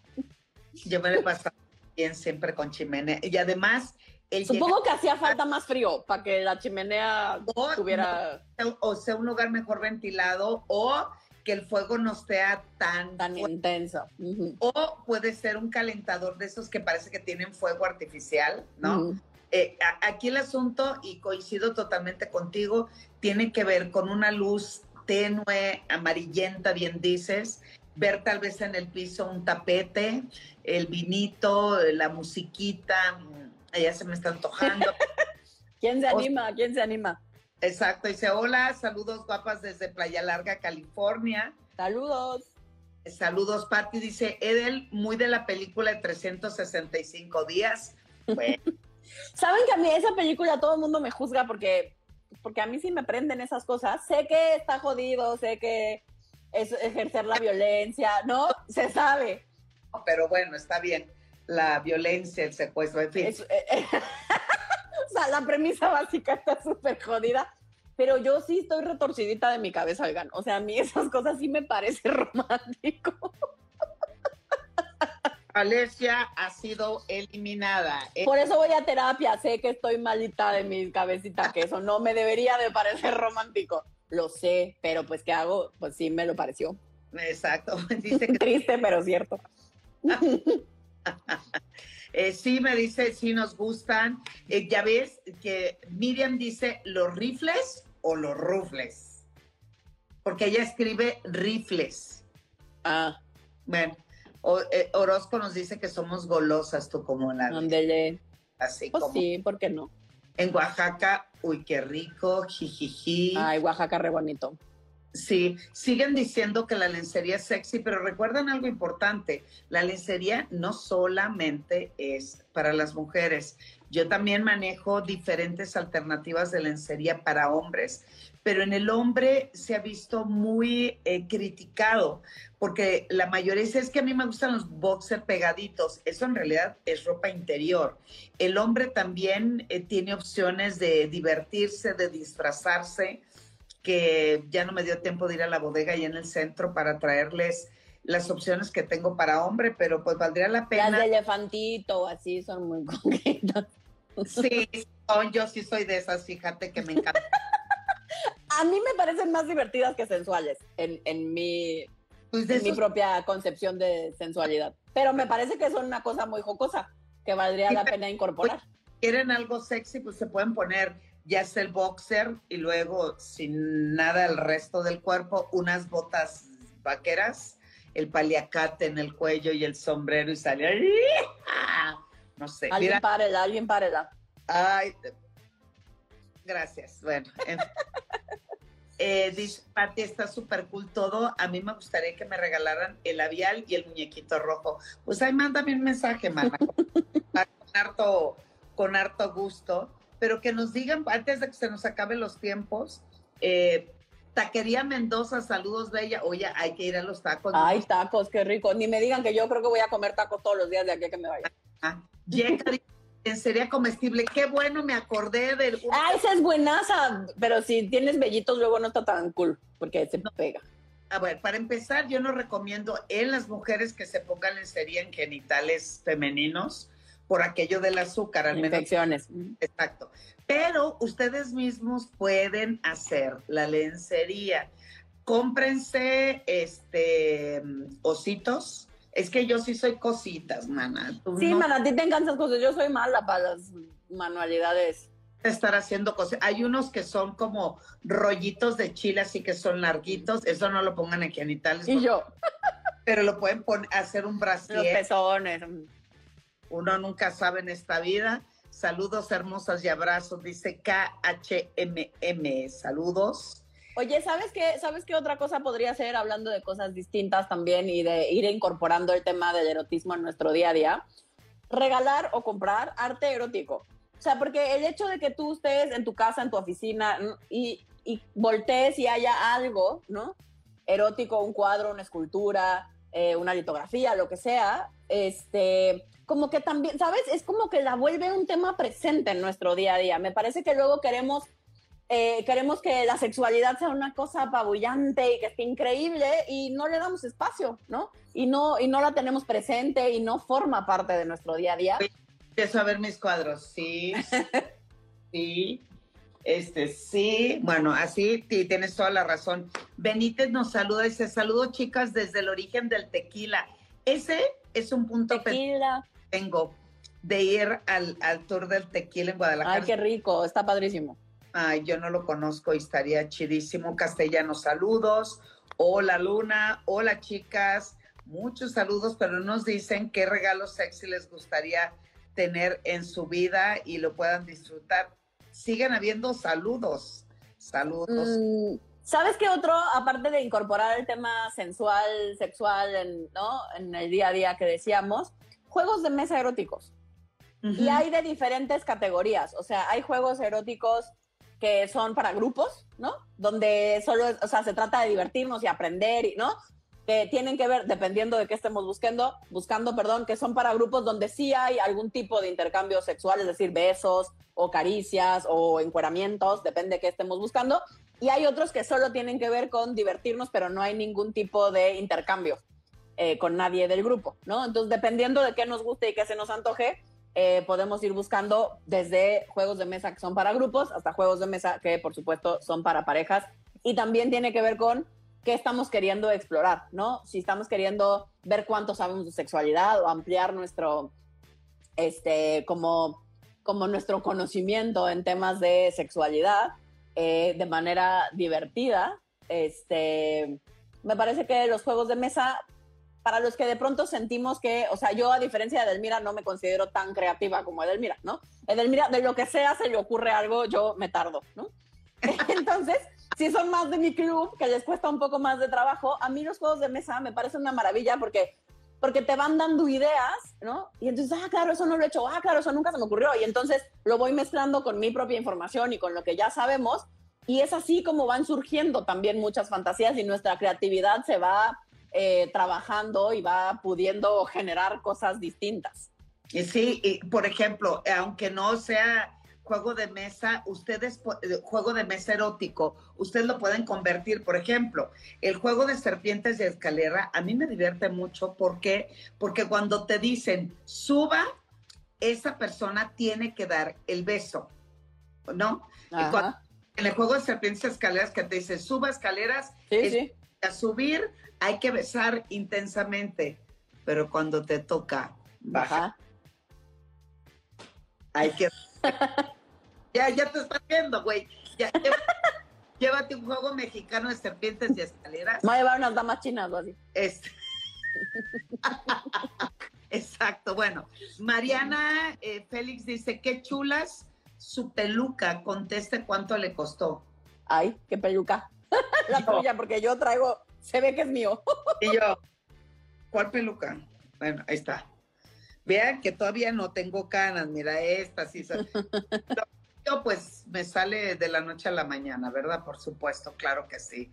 yo me lo he pasado bien siempre con chimenea. Y además, el Supongo que hacía falta más frío para que la chimenea tuviera o sea un lugar mejor ventilado o que el fuego no sea tan, tan fuerte. intenso. O puede ser un calentador de esos que parece que tienen fuego artificial, ¿no? Eh, aquí el asunto, y coincido totalmente contigo, tiene que ver con una luz tenue, amarillenta, bien dices, ver tal vez en el piso un tapete, el vinito, la musiquita, mm, ya se me está antojando. [LAUGHS] ¿Quién se anima? ¿Quién se anima? Exacto, dice, hola, saludos guapas desde Playa Larga, California. Saludos. Saludos, Patti, dice Edel, muy de la película de 365 días. Bueno, [LAUGHS] ¿Saben que a mí esa película todo el mundo me juzga porque, porque a mí sí me prenden esas cosas? Sé que está jodido, sé que es ejercer la violencia, ¿no? Se sabe. pero bueno, está bien. La violencia, el secuestro, en fin. Es- eh, eh, [LAUGHS] o sea, la premisa básica está súper jodida, pero yo sí estoy retorcidita de mi cabeza, oigan. O sea, a mí esas cosas sí me parece [LAUGHS] romántico. Alesia ha sido eliminada. Por eso voy a terapia, sé que estoy malita de mi cabecita, que eso no me debería de parecer romántico. Lo sé, pero pues ¿qué hago? Pues sí me lo pareció. Exacto. [LAUGHS] Dice que Triste, pero cierto. [LAUGHS] eh, sí, me dice, sí nos gustan. Eh, ya ves que Miriam dice los rifles o los rufles. Porque ella escribe rifles. Ah, Bueno, o- eh, Orozco nos dice que somos golosas, tú como ándele. Así Pues como sí, ¿por qué no? en Oaxaca, uy, qué rico, jijiji. Ay, Oaxaca, re bonito. Sí, siguen diciendo que la lencería es sexy, pero recuerden algo importante, la lencería no solamente es para las mujeres, yo también manejo diferentes alternativas de lencería para hombres, pero en el hombre se ha visto muy eh, criticado, porque la mayoría dice, es que a mí me gustan los boxer pegaditos, eso en realidad es ropa interior. El hombre también eh, tiene opciones de divertirse, de disfrazarse, que ya no me dio tiempo de ir a la bodega y en el centro para traerles las opciones que tengo para hombre, pero pues valdría la Las pena. de elefantito, así son muy concretas. Sí, son, yo sí soy de esas, fíjate que me encanta. [LAUGHS] A mí me parecen más divertidas que sensuales en, en mi, Pues en mi esos- propia concepción de sensualidad. Pero me parece que son una cosa muy jocosa que valdría Sí, la pena incorporar. quieren algo sexy, pues se pueden poner ya sea el boxer y luego sin nada el resto del cuerpo, unas botas vaqueras, el paliacate en el cuello y el sombrero y sale. ¡Ah! No sé, Alguien mira, párela, alguien párela. Ay, gracias. Bueno, en- [LAUGHS] eh, dice Pati, está súper cool todo. A mí me gustaría que me regalaran el labial y el muñequito rojo. Pues ahí mándame un mensaje, mana, con harto, con harto gusto. Pero que nos digan, antes de que se nos acaben los tiempos, eh, Taquería Mendoza, saludos, Bella. Oye, hay que ir a los tacos. Ay, tacos, qué rico. Ni me digan que yo creo que voy a comer tacos todos los días de aquí a que me vaya. Ah, sería comestible. Qué bueno, me acordé del... Ah, esa es buenaza. Pero si tienes vellitos, luego no está tan cool, porque se pega. A ver, para empezar, yo no recomiendo en las mujeres que se pongan lencería en genitales femeninos por aquello del azúcar, al menos. Infecciones. Exacto. Pero ustedes mismos pueden hacer la lencería. Cómprense este ositos. Es que yo sí soy cositas, mana. Tú Sí, no- man, a ti te encantan esas cosas. Yo soy mala para las manualidades estar haciendo cosas. Hay unos que son como rollitos de chile, así que son larguitos. Eso no lo pongan en genitales. Y yo. [LAUGHS] Pero lo pueden poner, hacer un Los brasier. pezones. Uno nunca sabe en esta vida. Saludos hermosas y abrazos, dice KHMM. Saludos. Oye, ¿sabes qué? ¿Sabes qué otra cosa podría ser, hablando de cosas distintas también y de ir incorporando el tema del erotismo en nuestro día a día? Regalar o comprar arte erótico. O sea, porque el hecho de que tú estés en tu casa, en tu oficina y, y voltees y haya algo, ¿no? Erótico, un cuadro, una escultura, eh, una litografía, lo que sea, este, como que también, ¿sabes? Es como que la vuelve un tema presente en nuestro día a día. Me parece que luego queremos eh, queremos que la sexualidad sea una cosa apabullante y que esté increíble y no le damos espacio, ¿no? Y no, y no la tenemos presente y no forma parte de nuestro día a día. Empiezo a ver mis cuadros. Sí. [LAUGHS] sí. Este, sí. Bueno, así sí, tienes toda la razón. Benítez nos saluda y dice: Saludos, chicas, desde el origen del tequila. Ese es un punto Tequila. Tengo de ir al, al tour del tequila en Guadalajara. Ay, qué rico, está padrísimo. Ay, yo no lo conozco y estaría chidísimo. Castellanos, saludos. Hola, Luna. Hola, chicas. Muchos saludos, pero nos dicen qué regalo sexy les gustaría tener en su vida y lo puedan disfrutar. Sigan habiendo saludos. Saludos. Mm, ¿Sabes qué otro, aparte de incorporar el tema sensual, sexual, en, ¿no? en el día a día que decíamos, juegos de mesa eróticos? Y hay de diferentes categorías, o sea, hay juegos eróticos que son para grupos, ¿no? Donde solo, es- o sea, se trata de divertirnos y aprender, y, ¿no? Que tienen que ver, dependiendo de qué estemos buscando, buscando, perdón, que son para grupos donde sí hay algún tipo de intercambio sexual, es decir, besos o caricias o encueramientos, depende de qué estemos buscando. Y hay otros que solo tienen que ver con divertirnos, pero no hay ningún tipo de intercambio eh, con nadie del grupo, ¿no? Entonces, dependiendo de qué nos guste y qué se nos antoje, eh, podemos ir buscando desde juegos de mesa que son para grupos hasta juegos de mesa que, por supuesto, son para parejas. Y también tiene que ver con qué estamos queriendo explorar, ¿no? Si estamos queriendo ver cuánto sabemos de sexualidad o ampliar nuestro, este, como, como nuestro conocimiento en temas de sexualidad eh, de manera divertida, este, me parece que los juegos de mesa para los que de pronto sentimos que, o sea, yo a diferencia de Edelmira no me considero tan creativa como Edelmira, ¿no? Edelmira, de lo que sea se le ocurre algo, yo me tardo, ¿no? [LAUGHS] Entonces, si son más de mi club, que les cuesta un poco más de trabajo, a mí los juegos de mesa me parecen una maravilla porque, porque te van dando ideas, ¿no? Y entonces, ah, claro, eso no lo he hecho, ah, claro, eso nunca se me ocurrió. Y entonces lo voy mezclando con mi propia información y con lo que ya sabemos. Y es así como van surgiendo también muchas fantasías y nuestra creatividad se va eh, trabajando y va pudiendo generar cosas distintas. Y sí, y, por ejemplo, aunque no sea juego de mesa, ustedes, eh, juego de mesa erótico, ustedes lo pueden convertir, por ejemplo, el juego de serpientes de escalera, a mí me divierte mucho, ¿por qué? Porque cuando te dicen, suba, esa persona tiene que dar el beso, ¿no? Y cuando- en el juego de serpientes de escaleras que te dice, suba escaleras, Sí, es- sí. a subir hay que besar intensamente, pero cuando te toca bajar, Ajá. hay que... [LAUGHS] ya, ya te estás viendo, güey. Ya, [LAUGHS] llévate un juego mexicano de serpientes y escaleras. Voy a llevar unas damas chinas así. Este- [LAUGHS] Exacto, bueno. Mariana eh, Félix dice, qué chulas su peluca, conteste cuánto le costó. Ay, qué peluca. La tuya, porque yo traigo, se ve que es mío. Y yo, ¿cuál peluca? Bueno, ahí está. Vean que todavía no tengo canas, mira esta, sí. [LAUGHS] Yo pues me sale de la noche a la mañana, ¿verdad? Por supuesto, claro que sí.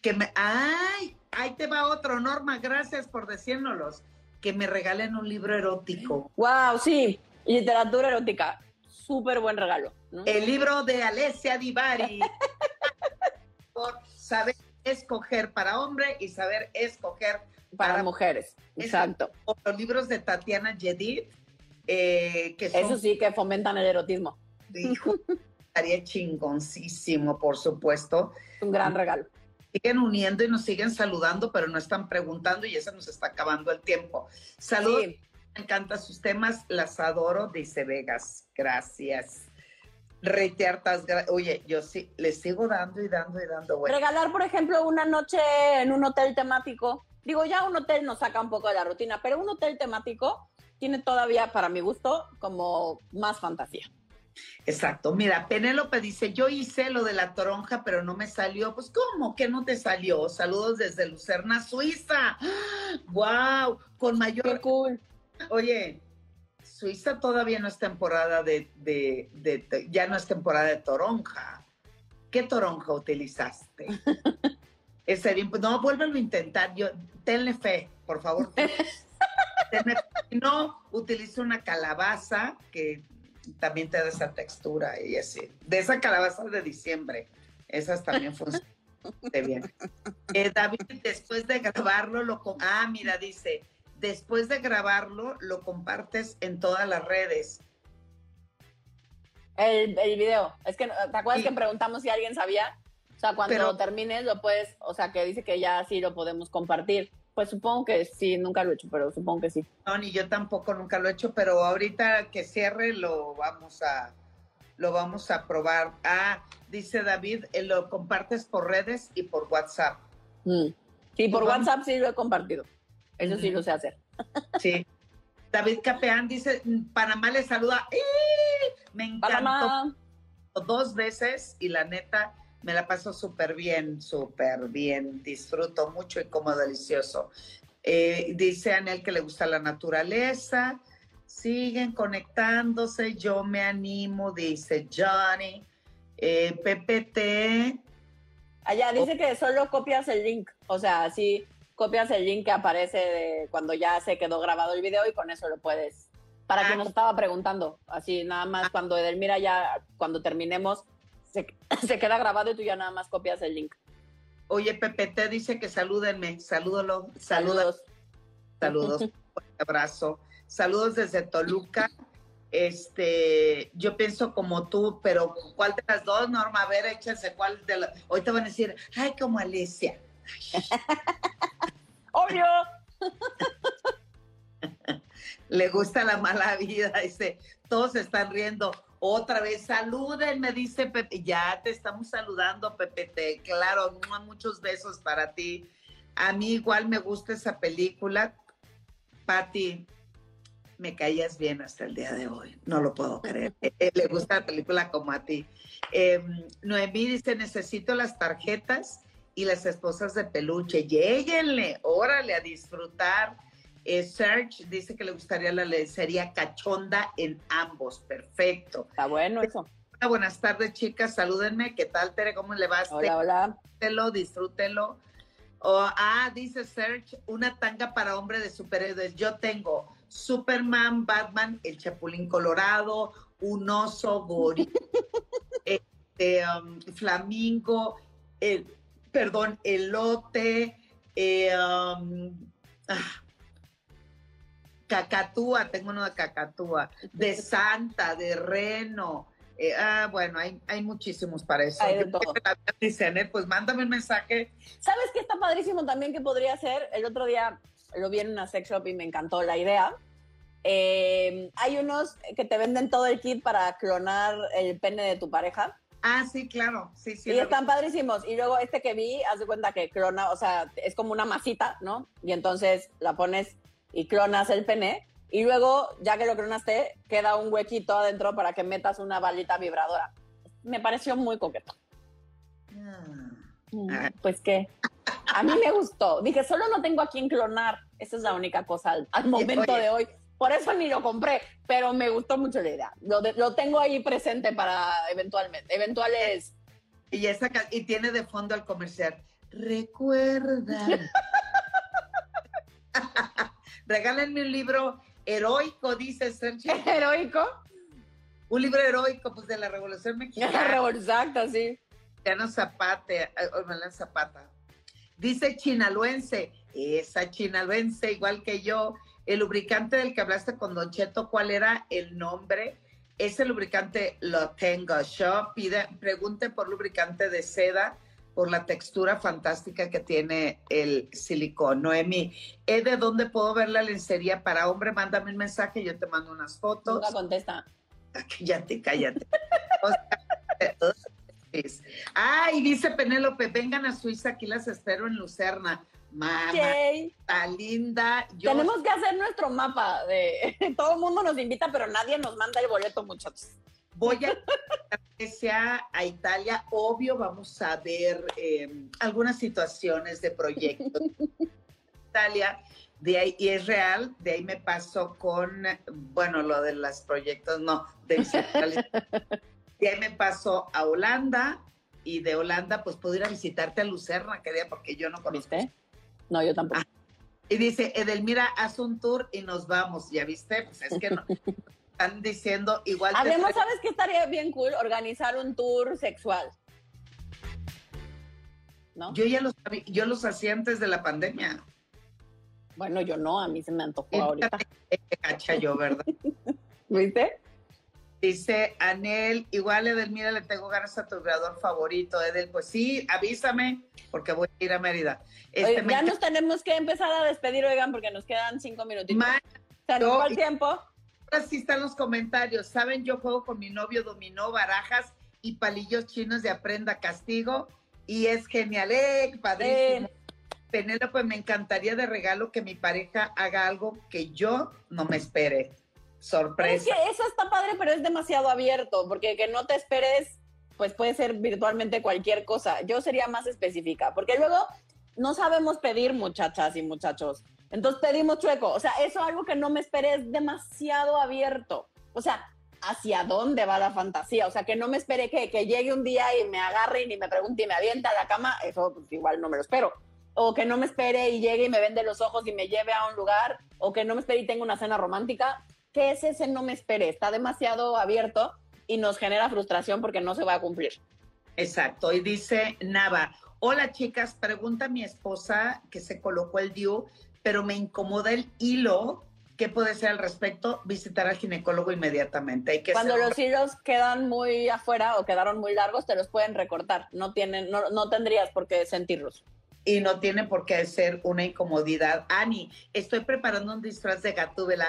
Que me, ay, ahí te va otro, Norma, gracias por decírnoslos. Que me regalen un libro erótico. Wow, sí. Literatura erótica. Súper buen regalo. ¿no? El libro de Alessia Divari. [LAUGHS] por saber escoger para hombre y saber escoger para, para- mujeres. Exacto. o los libros de Tatiana Yedid, eh, que son, Eso sí que fomentan el erotismo. hijo, estaría chingoncísimo, por supuesto. Es un gran regalo. Siguen uniendo y nos siguen saludando, pero no están preguntando y eso nos está acabando el tiempo. Saludos, Sí. me encantan sus temas, las adoro, dice Vegas. Gracias. Rete hartas. gra- Oye, yo sí, le sigo dando y dando y dando. Regalar, por ejemplo, una noche en un hotel temático. Digo, ya un hotel nos saca un poco de la rutina, pero un hotel temático tiene todavía, para mi gusto, como más fantasía. Exacto. Mira, Penélope dice, yo hice lo de la toronja, pero no me salió. Pues, ¿cómo que no te salió? Saludos desde Lucerna, Suiza. ¡Wow! Con Qué mayor... cool. Oye, Suiza todavía no es temporada de, de, de- de- ya no es temporada de toronja. ¿Qué toronja utilizaste? [LAUGHS] Ese, no, vuélvelo a intentar. Yo, tenle fe, por favor. [LAUGHS] Tenle no, utiliza una calabaza que también te da esa textura y así. De esa calabaza de diciembre. Esas también funcionan [LAUGHS] bien. Eh, David, después de grabarlo, lo ah, mira, dice, después de grabarlo, lo compartes en todas las redes. El, el video. Es que, ¿te acuerdas Sí. que preguntamos si alguien sabía? O sea, cuando Pero- termines lo puedes, o sea, que dice que ya sí lo podemos compartir. Pues supongo que sí, nunca lo he hecho, pero supongo que sí. No, ni yo tampoco nunca lo he hecho, pero ahorita que cierre lo vamos a lo vamos a probar. Ah, dice David, eh, lo compartes por redes y por WhatsApp. Mm. Sí, por vamos- WhatsApp sí lo he compartido. Eso sí lo sé hacer. Sí. David Capeán dice, "Mm, Panamá le saluda. ¡Eh! Me encantó Panamá. dos veces y la neta me la paso súper bien, súper bien. Disfruto mucho y como delicioso. Eh, dice Anel que le gusta la naturaleza. Siguen conectándose. Yo me animo, dice Johnny. Eh, PPT. Allá dice que solo copias el link. O sea, sí copias el link que aparece de cuando ya se quedó grabado el video y con eso lo puedes. Para Ah. quien nos estaba preguntando, así nada más cuando Edelmira ya, cuando terminemos, se, [LAUGHS] se queda grabado y tú ya nada más copias el link. Oye, PPT dice que salúdenme. Salúdalo. Saludos. Saludos. [LAUGHS] Saludos, abrazo. Saludos desde Toluca. Este, yo pienso como tú, pero ¿cuál de las dos, Norma? A ver, échense cuál de las. Hoy te van a decir, ay, como Alicia. [LAUGHS] ¡Obvio! [LAUGHS] Le gusta la mala vida, dice, todos están riendo. Otra vez, salúdenme, dice Pepe. Ya te estamos saludando, Pepe. Claro, mua, muchos besos para ti. A mí igual me gusta esa película. Patti, me caías bien hasta el día de hoy. No lo puedo creer. [LAUGHS] Eh, Le gusta la película como a ti. Eh, Noemí dice, necesito las tarjetas y las esposas de peluche. Lléguenle, órale, a disfrutar. Eh, Serge dice que le gustaría la lencería cachonda en ambos. Perfecto. Está bueno eso. Hola, buenas tardes, chicas. Salúdenme. ¿Qué tal, Tere? ¿Cómo le va? Hola, hola. Disfrútelo, disfrútelo. Oh, ah, dice Serge, una tanga para hombre de superhéroes. Yo tengo Superman, Batman, el Chapulín Colorado, un oso, gorila, [LAUGHS] este, um, flamingo, el, perdón, elote, eh, um, ah, cacatúa, tengo uno de cacatúa, de [LAUGHS] santa, de reno. eh, ah, bueno, hay, hay muchísimos para eso. Hay de todo. creo que la- Dice, Anet, pues mándame un mensaje. ¿Sabes qué está padrísimo también que podría ser? El otro día lo vi en una sex shop y me encantó la idea. Eh, hay unos que te venden todo el kit para clonar el pene de tu pareja. Ah, sí, claro, sí, sí. y están padrísimos. Y luego este que vi, haz de cuenta que clona, o sea, es como una masita, ¿no? Y entonces la pones y clonas el pene. Y luego, ya que lo clonaste, queda un huequito adentro para que metas una balita vibradora. Me pareció muy coqueto. Ah. Pues qué. A mí me gustó. Dije, solo no tengo a quien clonar. Esa es la única cosa al, al [LAUGHS] momento Oye. de hoy. Por eso ni lo compré, pero me gustó mucho la idea. Lo, de- lo tengo ahí presente para eventualmente, eventuales. Y, esa, y tiene de fondo el comercial. Recuerda. [LAUGHS] Regálenme un libro heroico, dice Sergio. [LAUGHS] Heroico. Un libro heroico, pues, de la Revolución Mexicana. [LAUGHS] Exacto, sí. Emiliano Zapate, Emiliano Zapata. Dice chinaluense, esa chinaluense, igual que yo, el lubricante del que hablaste con Don Cheto, ¿cuál era el nombre? Ese lubricante lo tengo yo. Pide, pregunte por lubricante de seda, por la textura fantástica que tiene el silicón. Noemi, ¿eh, ¿de dónde puedo ver la lencería para hombre? Mándame un mensaje, yo te mando unas fotos. Nunca contesta. [LAUGHS] Cállate, cállate. O sea, Ay, dice Penélope, vengan a Suiza, aquí las espero en Lucerna. Mamá, está linda. Tenemos que hacer nuestro mapa de [LAUGHS] todo el mundo nos invita, pero nadie nos manda el boleto, muchachos. Voy a [LAUGHS] sea a Italia, obvio vamos a ver eh, algunas situaciones de proyectos. [LAUGHS] Italia, de ahí, y es real, de ahí me paso con, bueno, lo de los proyectos, no, de, de ahí me paso a Holanda, y de Holanda, pues puedo ir a visitarte a Lucerna, que día, porque yo no conozco. No, yo tampoco. Ah, y dice, Edelmira, haz un tour y nos vamos, ¿ya viste? Pues es que no. [LAUGHS] están diciendo igual. Además, ¿sabes qué estaría bien cool? Organizar un tour sexual. ¿No? Yo ya los, yo los hacía antes de la pandemia. Bueno, yo no, a mí se me antojó ahorita. [LAUGHS] Cacha yo, ¿verdad? [LAUGHS] ¿Viste? Dice Anel, igual Edelmira le tengo ganas a tu creador favorito, Edel. Pues sí, avísame, porque voy a ir a Mérida. Este, ya nos tenemos que empezar a despedir, oigan, porque nos quedan cinco minutitos. ¿Se nos el tiempo? Ahora sí están los comentarios. Saben, yo juego con mi novio dominó, barajas y palillos chinos de aprenda castigo. Y es genial, eh, padrísimo. Penélope, me encantaría de regalo que mi pareja haga algo que yo no me espere sorpresa. Es que eso está padre, pero es demasiado abierto, porque que no te esperes, pues puede ser virtualmente cualquier cosa. Yo sería más específica, porque luego no sabemos pedir muchachas y muchachos. Entonces pedimos chueco. O sea, eso algo que no me esperé es demasiado abierto. O sea, ¿hacia dónde va la fantasía? O sea, que no me espere que, que llegue un día y me agarre y me pregunte y me avienta a la cama. Eso pues, igual no me lo espero. O que no me espere y llegue y me vende los ojos y me lleve a un lugar. O que no me espere y tenga una cena romántica ¿qué es ese no me espere? Está demasiado abierto y nos genera frustración porque no se va a cumplir. Exacto. Y dice Nava, hola chicas, pregunta a mi esposa que se colocó el DIU, pero me incomoda el hilo. ¿Qué puede ser al respecto? Visitar al ginecólogo inmediatamente. Hay que Cuando los hilos quedan muy afuera o quedaron muy largos, te los pueden recortar. No, tienen, no, no tendrías por qué sentirlos y no tiene por qué ser una incomodidad. Ani, estoy preparando un disfraz de Gatúbela.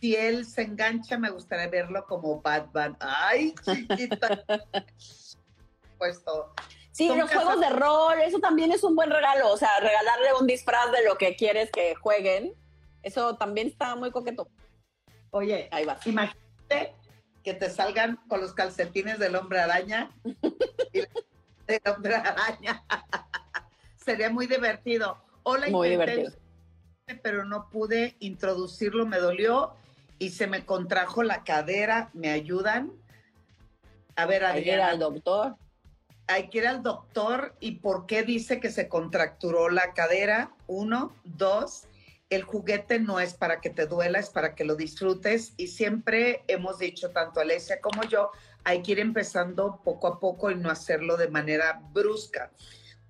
Si él se engancha, me gustaría verlo como Batman. Ay, chiquita. [LAUGHS] Puesto. Sí, los juegos de rol, eso también es un buen regalo. O sea, regalarle un disfraz de lo que quieres que jueguen, eso también está muy coqueto. Oye, ahí va. Imagínate que te salgan con los calcetines del hombre araña [LAUGHS] y de hombre araña. [LAUGHS] Sería muy divertido. Hola, muy divertido. Pero no pude introducirlo, me dolió y se me contrajo la cadera. ¿Me ayudan? A ver, Adriana. Hay que ir al doctor. Hay que ir al doctor. ¿Y por qué dice que se contracturó la cadera? Uno, dos. El juguete no es para que te duela, es para que lo disfrutes. Y siempre hemos dicho, tanto Alesia como yo, hay que ir empezando poco a poco y no hacerlo de manera brusca.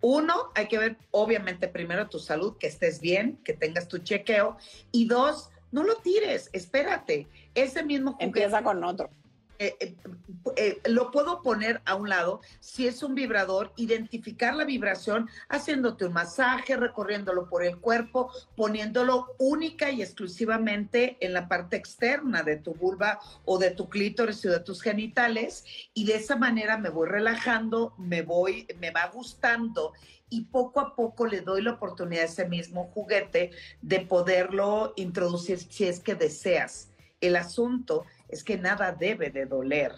Uno, hay que ver, obviamente, primero tu salud, que estés bien, que tengas tu chequeo. Y dos, no lo tires, espérate. Ese mismo. Empieza con otro. Eh, eh, eh, lo puedo poner a un lado. Si es un vibrador, identificar la vibración haciéndote un masaje, recorriéndolo por el cuerpo, poniéndolo única y exclusivamente en la parte externa de tu vulva o de tu clítoris o de tus genitales. Y de esa manera me voy relajando, me voy, me va gustando y poco a poco le doy la oportunidad a ese mismo juguete de poderlo introducir si es que deseas. El asunto es que nada debe de doler.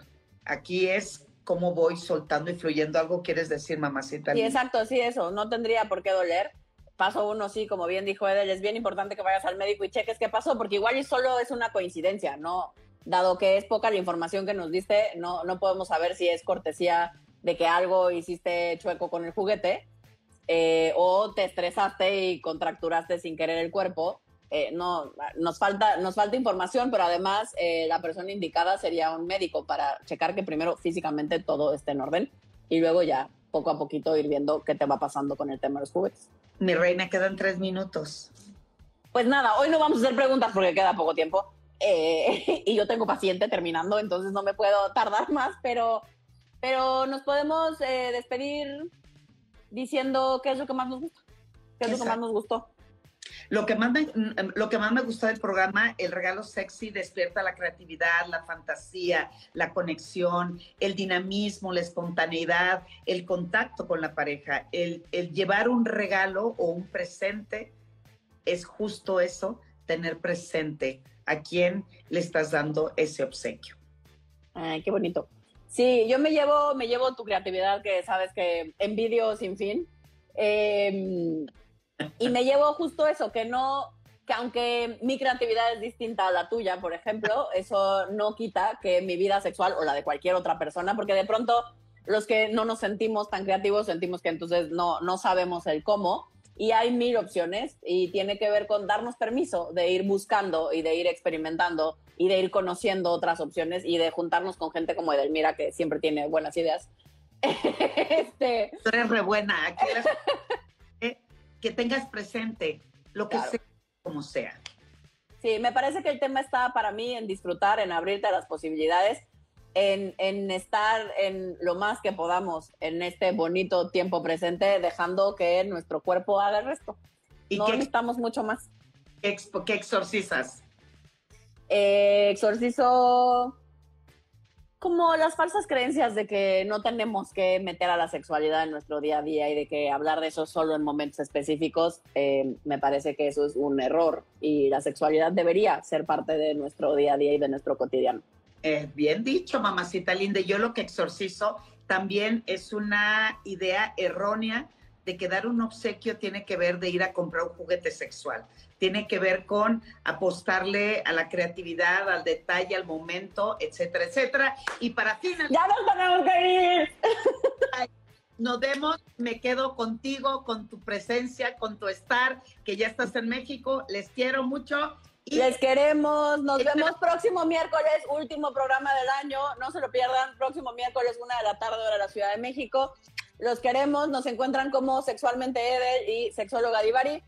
Aquí es cómo voy soltando y fluyendo. ¿Algo quieres decir, mamacita? Sí, exacto, sí, eso. No tendría por qué doler. Paso uno, sí, como bien dijo Edel, es bien importante que vayas al médico y cheques qué pasó, porque igual y solo es una coincidencia, ¿no? Dado que es poca la información que nos diste, no, no podemos saber si es cortesía de que algo hiciste chueco con el juguete eh, o te estresaste y contracturaste sin querer el cuerpo eh, no, nos falta, nos falta información, pero además eh, la persona indicada sería un médico para checar que primero físicamente todo esté en orden y luego ya poco a poquito ir viendo qué te va pasando con el tema de los juguetes. Mi reina, quedan tres minutos. Pues nada, hoy no vamos a hacer preguntas porque queda poco tiempo eh, [LAUGHS] y yo tengo paciente terminando, entonces no me puedo tardar más, pero, pero nos podemos despedir diciendo qué es lo que más nos gusta, qué es lo que más nos gustó. Lo que, más me, mm, lo que más me gustó del programa, el regalo sexy despierta la creatividad, la fantasía, la conexión, el dinamismo, la espontaneidad, el contacto con la pareja. El, el llevar un regalo o un presente es justo eso, tener presente a quién le estás dando ese obsequio. Ay, qué bonito. Sí, yo me llevo, me llevo tu creatividad, que sabes que envidio sin fin. Eh, y me llevo justo eso, que no, que aunque mi creatividad es distinta a la tuya, por ejemplo, eso no quita que mi vida sexual o la de cualquier otra persona, porque de pronto los que no nos sentimos tan creativos sentimos que entonces no, no sabemos el cómo. Y hay mil opciones y tiene que ver con darnos permiso de ir buscando y de ir experimentando y de ir conociendo otras opciones y de juntarnos con gente como Edelmira, que siempre tiene buenas ideas. [LAUGHS] este... Tú eres re buena. Aquí que tengas presente lo que sea, como sea. Sí, me parece que el tema está para mí en disfrutar, en abrirte a las posibilidades, en, en, estar en lo más que podamos en este bonito tiempo presente, dejando que nuestro cuerpo haga el resto. ¿Y no necesitamos mucho más. ¿Qué, qué exorcizas? Eh, exorcizo como las falsas creencias de que no tenemos que meter a la sexualidad en nuestro día a día y de que hablar de eso solo en momentos específicos, eh, me parece que eso es un error y la sexualidad debería ser parte de nuestro día a día y de nuestro cotidiano. Eh, bien dicho, mamacita linda. Yo lo que exorcizo también es una idea errónea de que dar un obsequio tiene que ver de ir a comprar un juguete sexual tiene que ver con apostarle a la creatividad, al detalle, al momento, etcétera, etcétera. Y para finalizar... ¡Ya nos tenemos que ir! Nos vemos, me quedo contigo, con tu presencia, con tu estar, que ya estás en México. Les quiero mucho. Y Les queremos, nos vemos próximo miércoles, último programa del año, no se lo pierdan, próximo miércoles, una de la tarde, hora de la Ciudad de México. Los queremos, nos encuentran como Sexualmente Edel y Sexóloga Divari.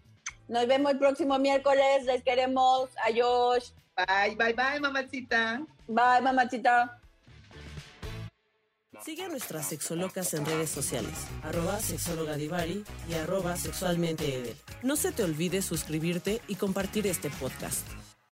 Nos vemos el próximo miércoles. Les queremos. Adiós. Bye, bye, bye, mamachita. Bye, mamachita. Sigue a nuestras sexolocas en redes sociales, arroba sexólogadivari y arroba sexualmente No se te olvide suscribirte y compartir este podcast.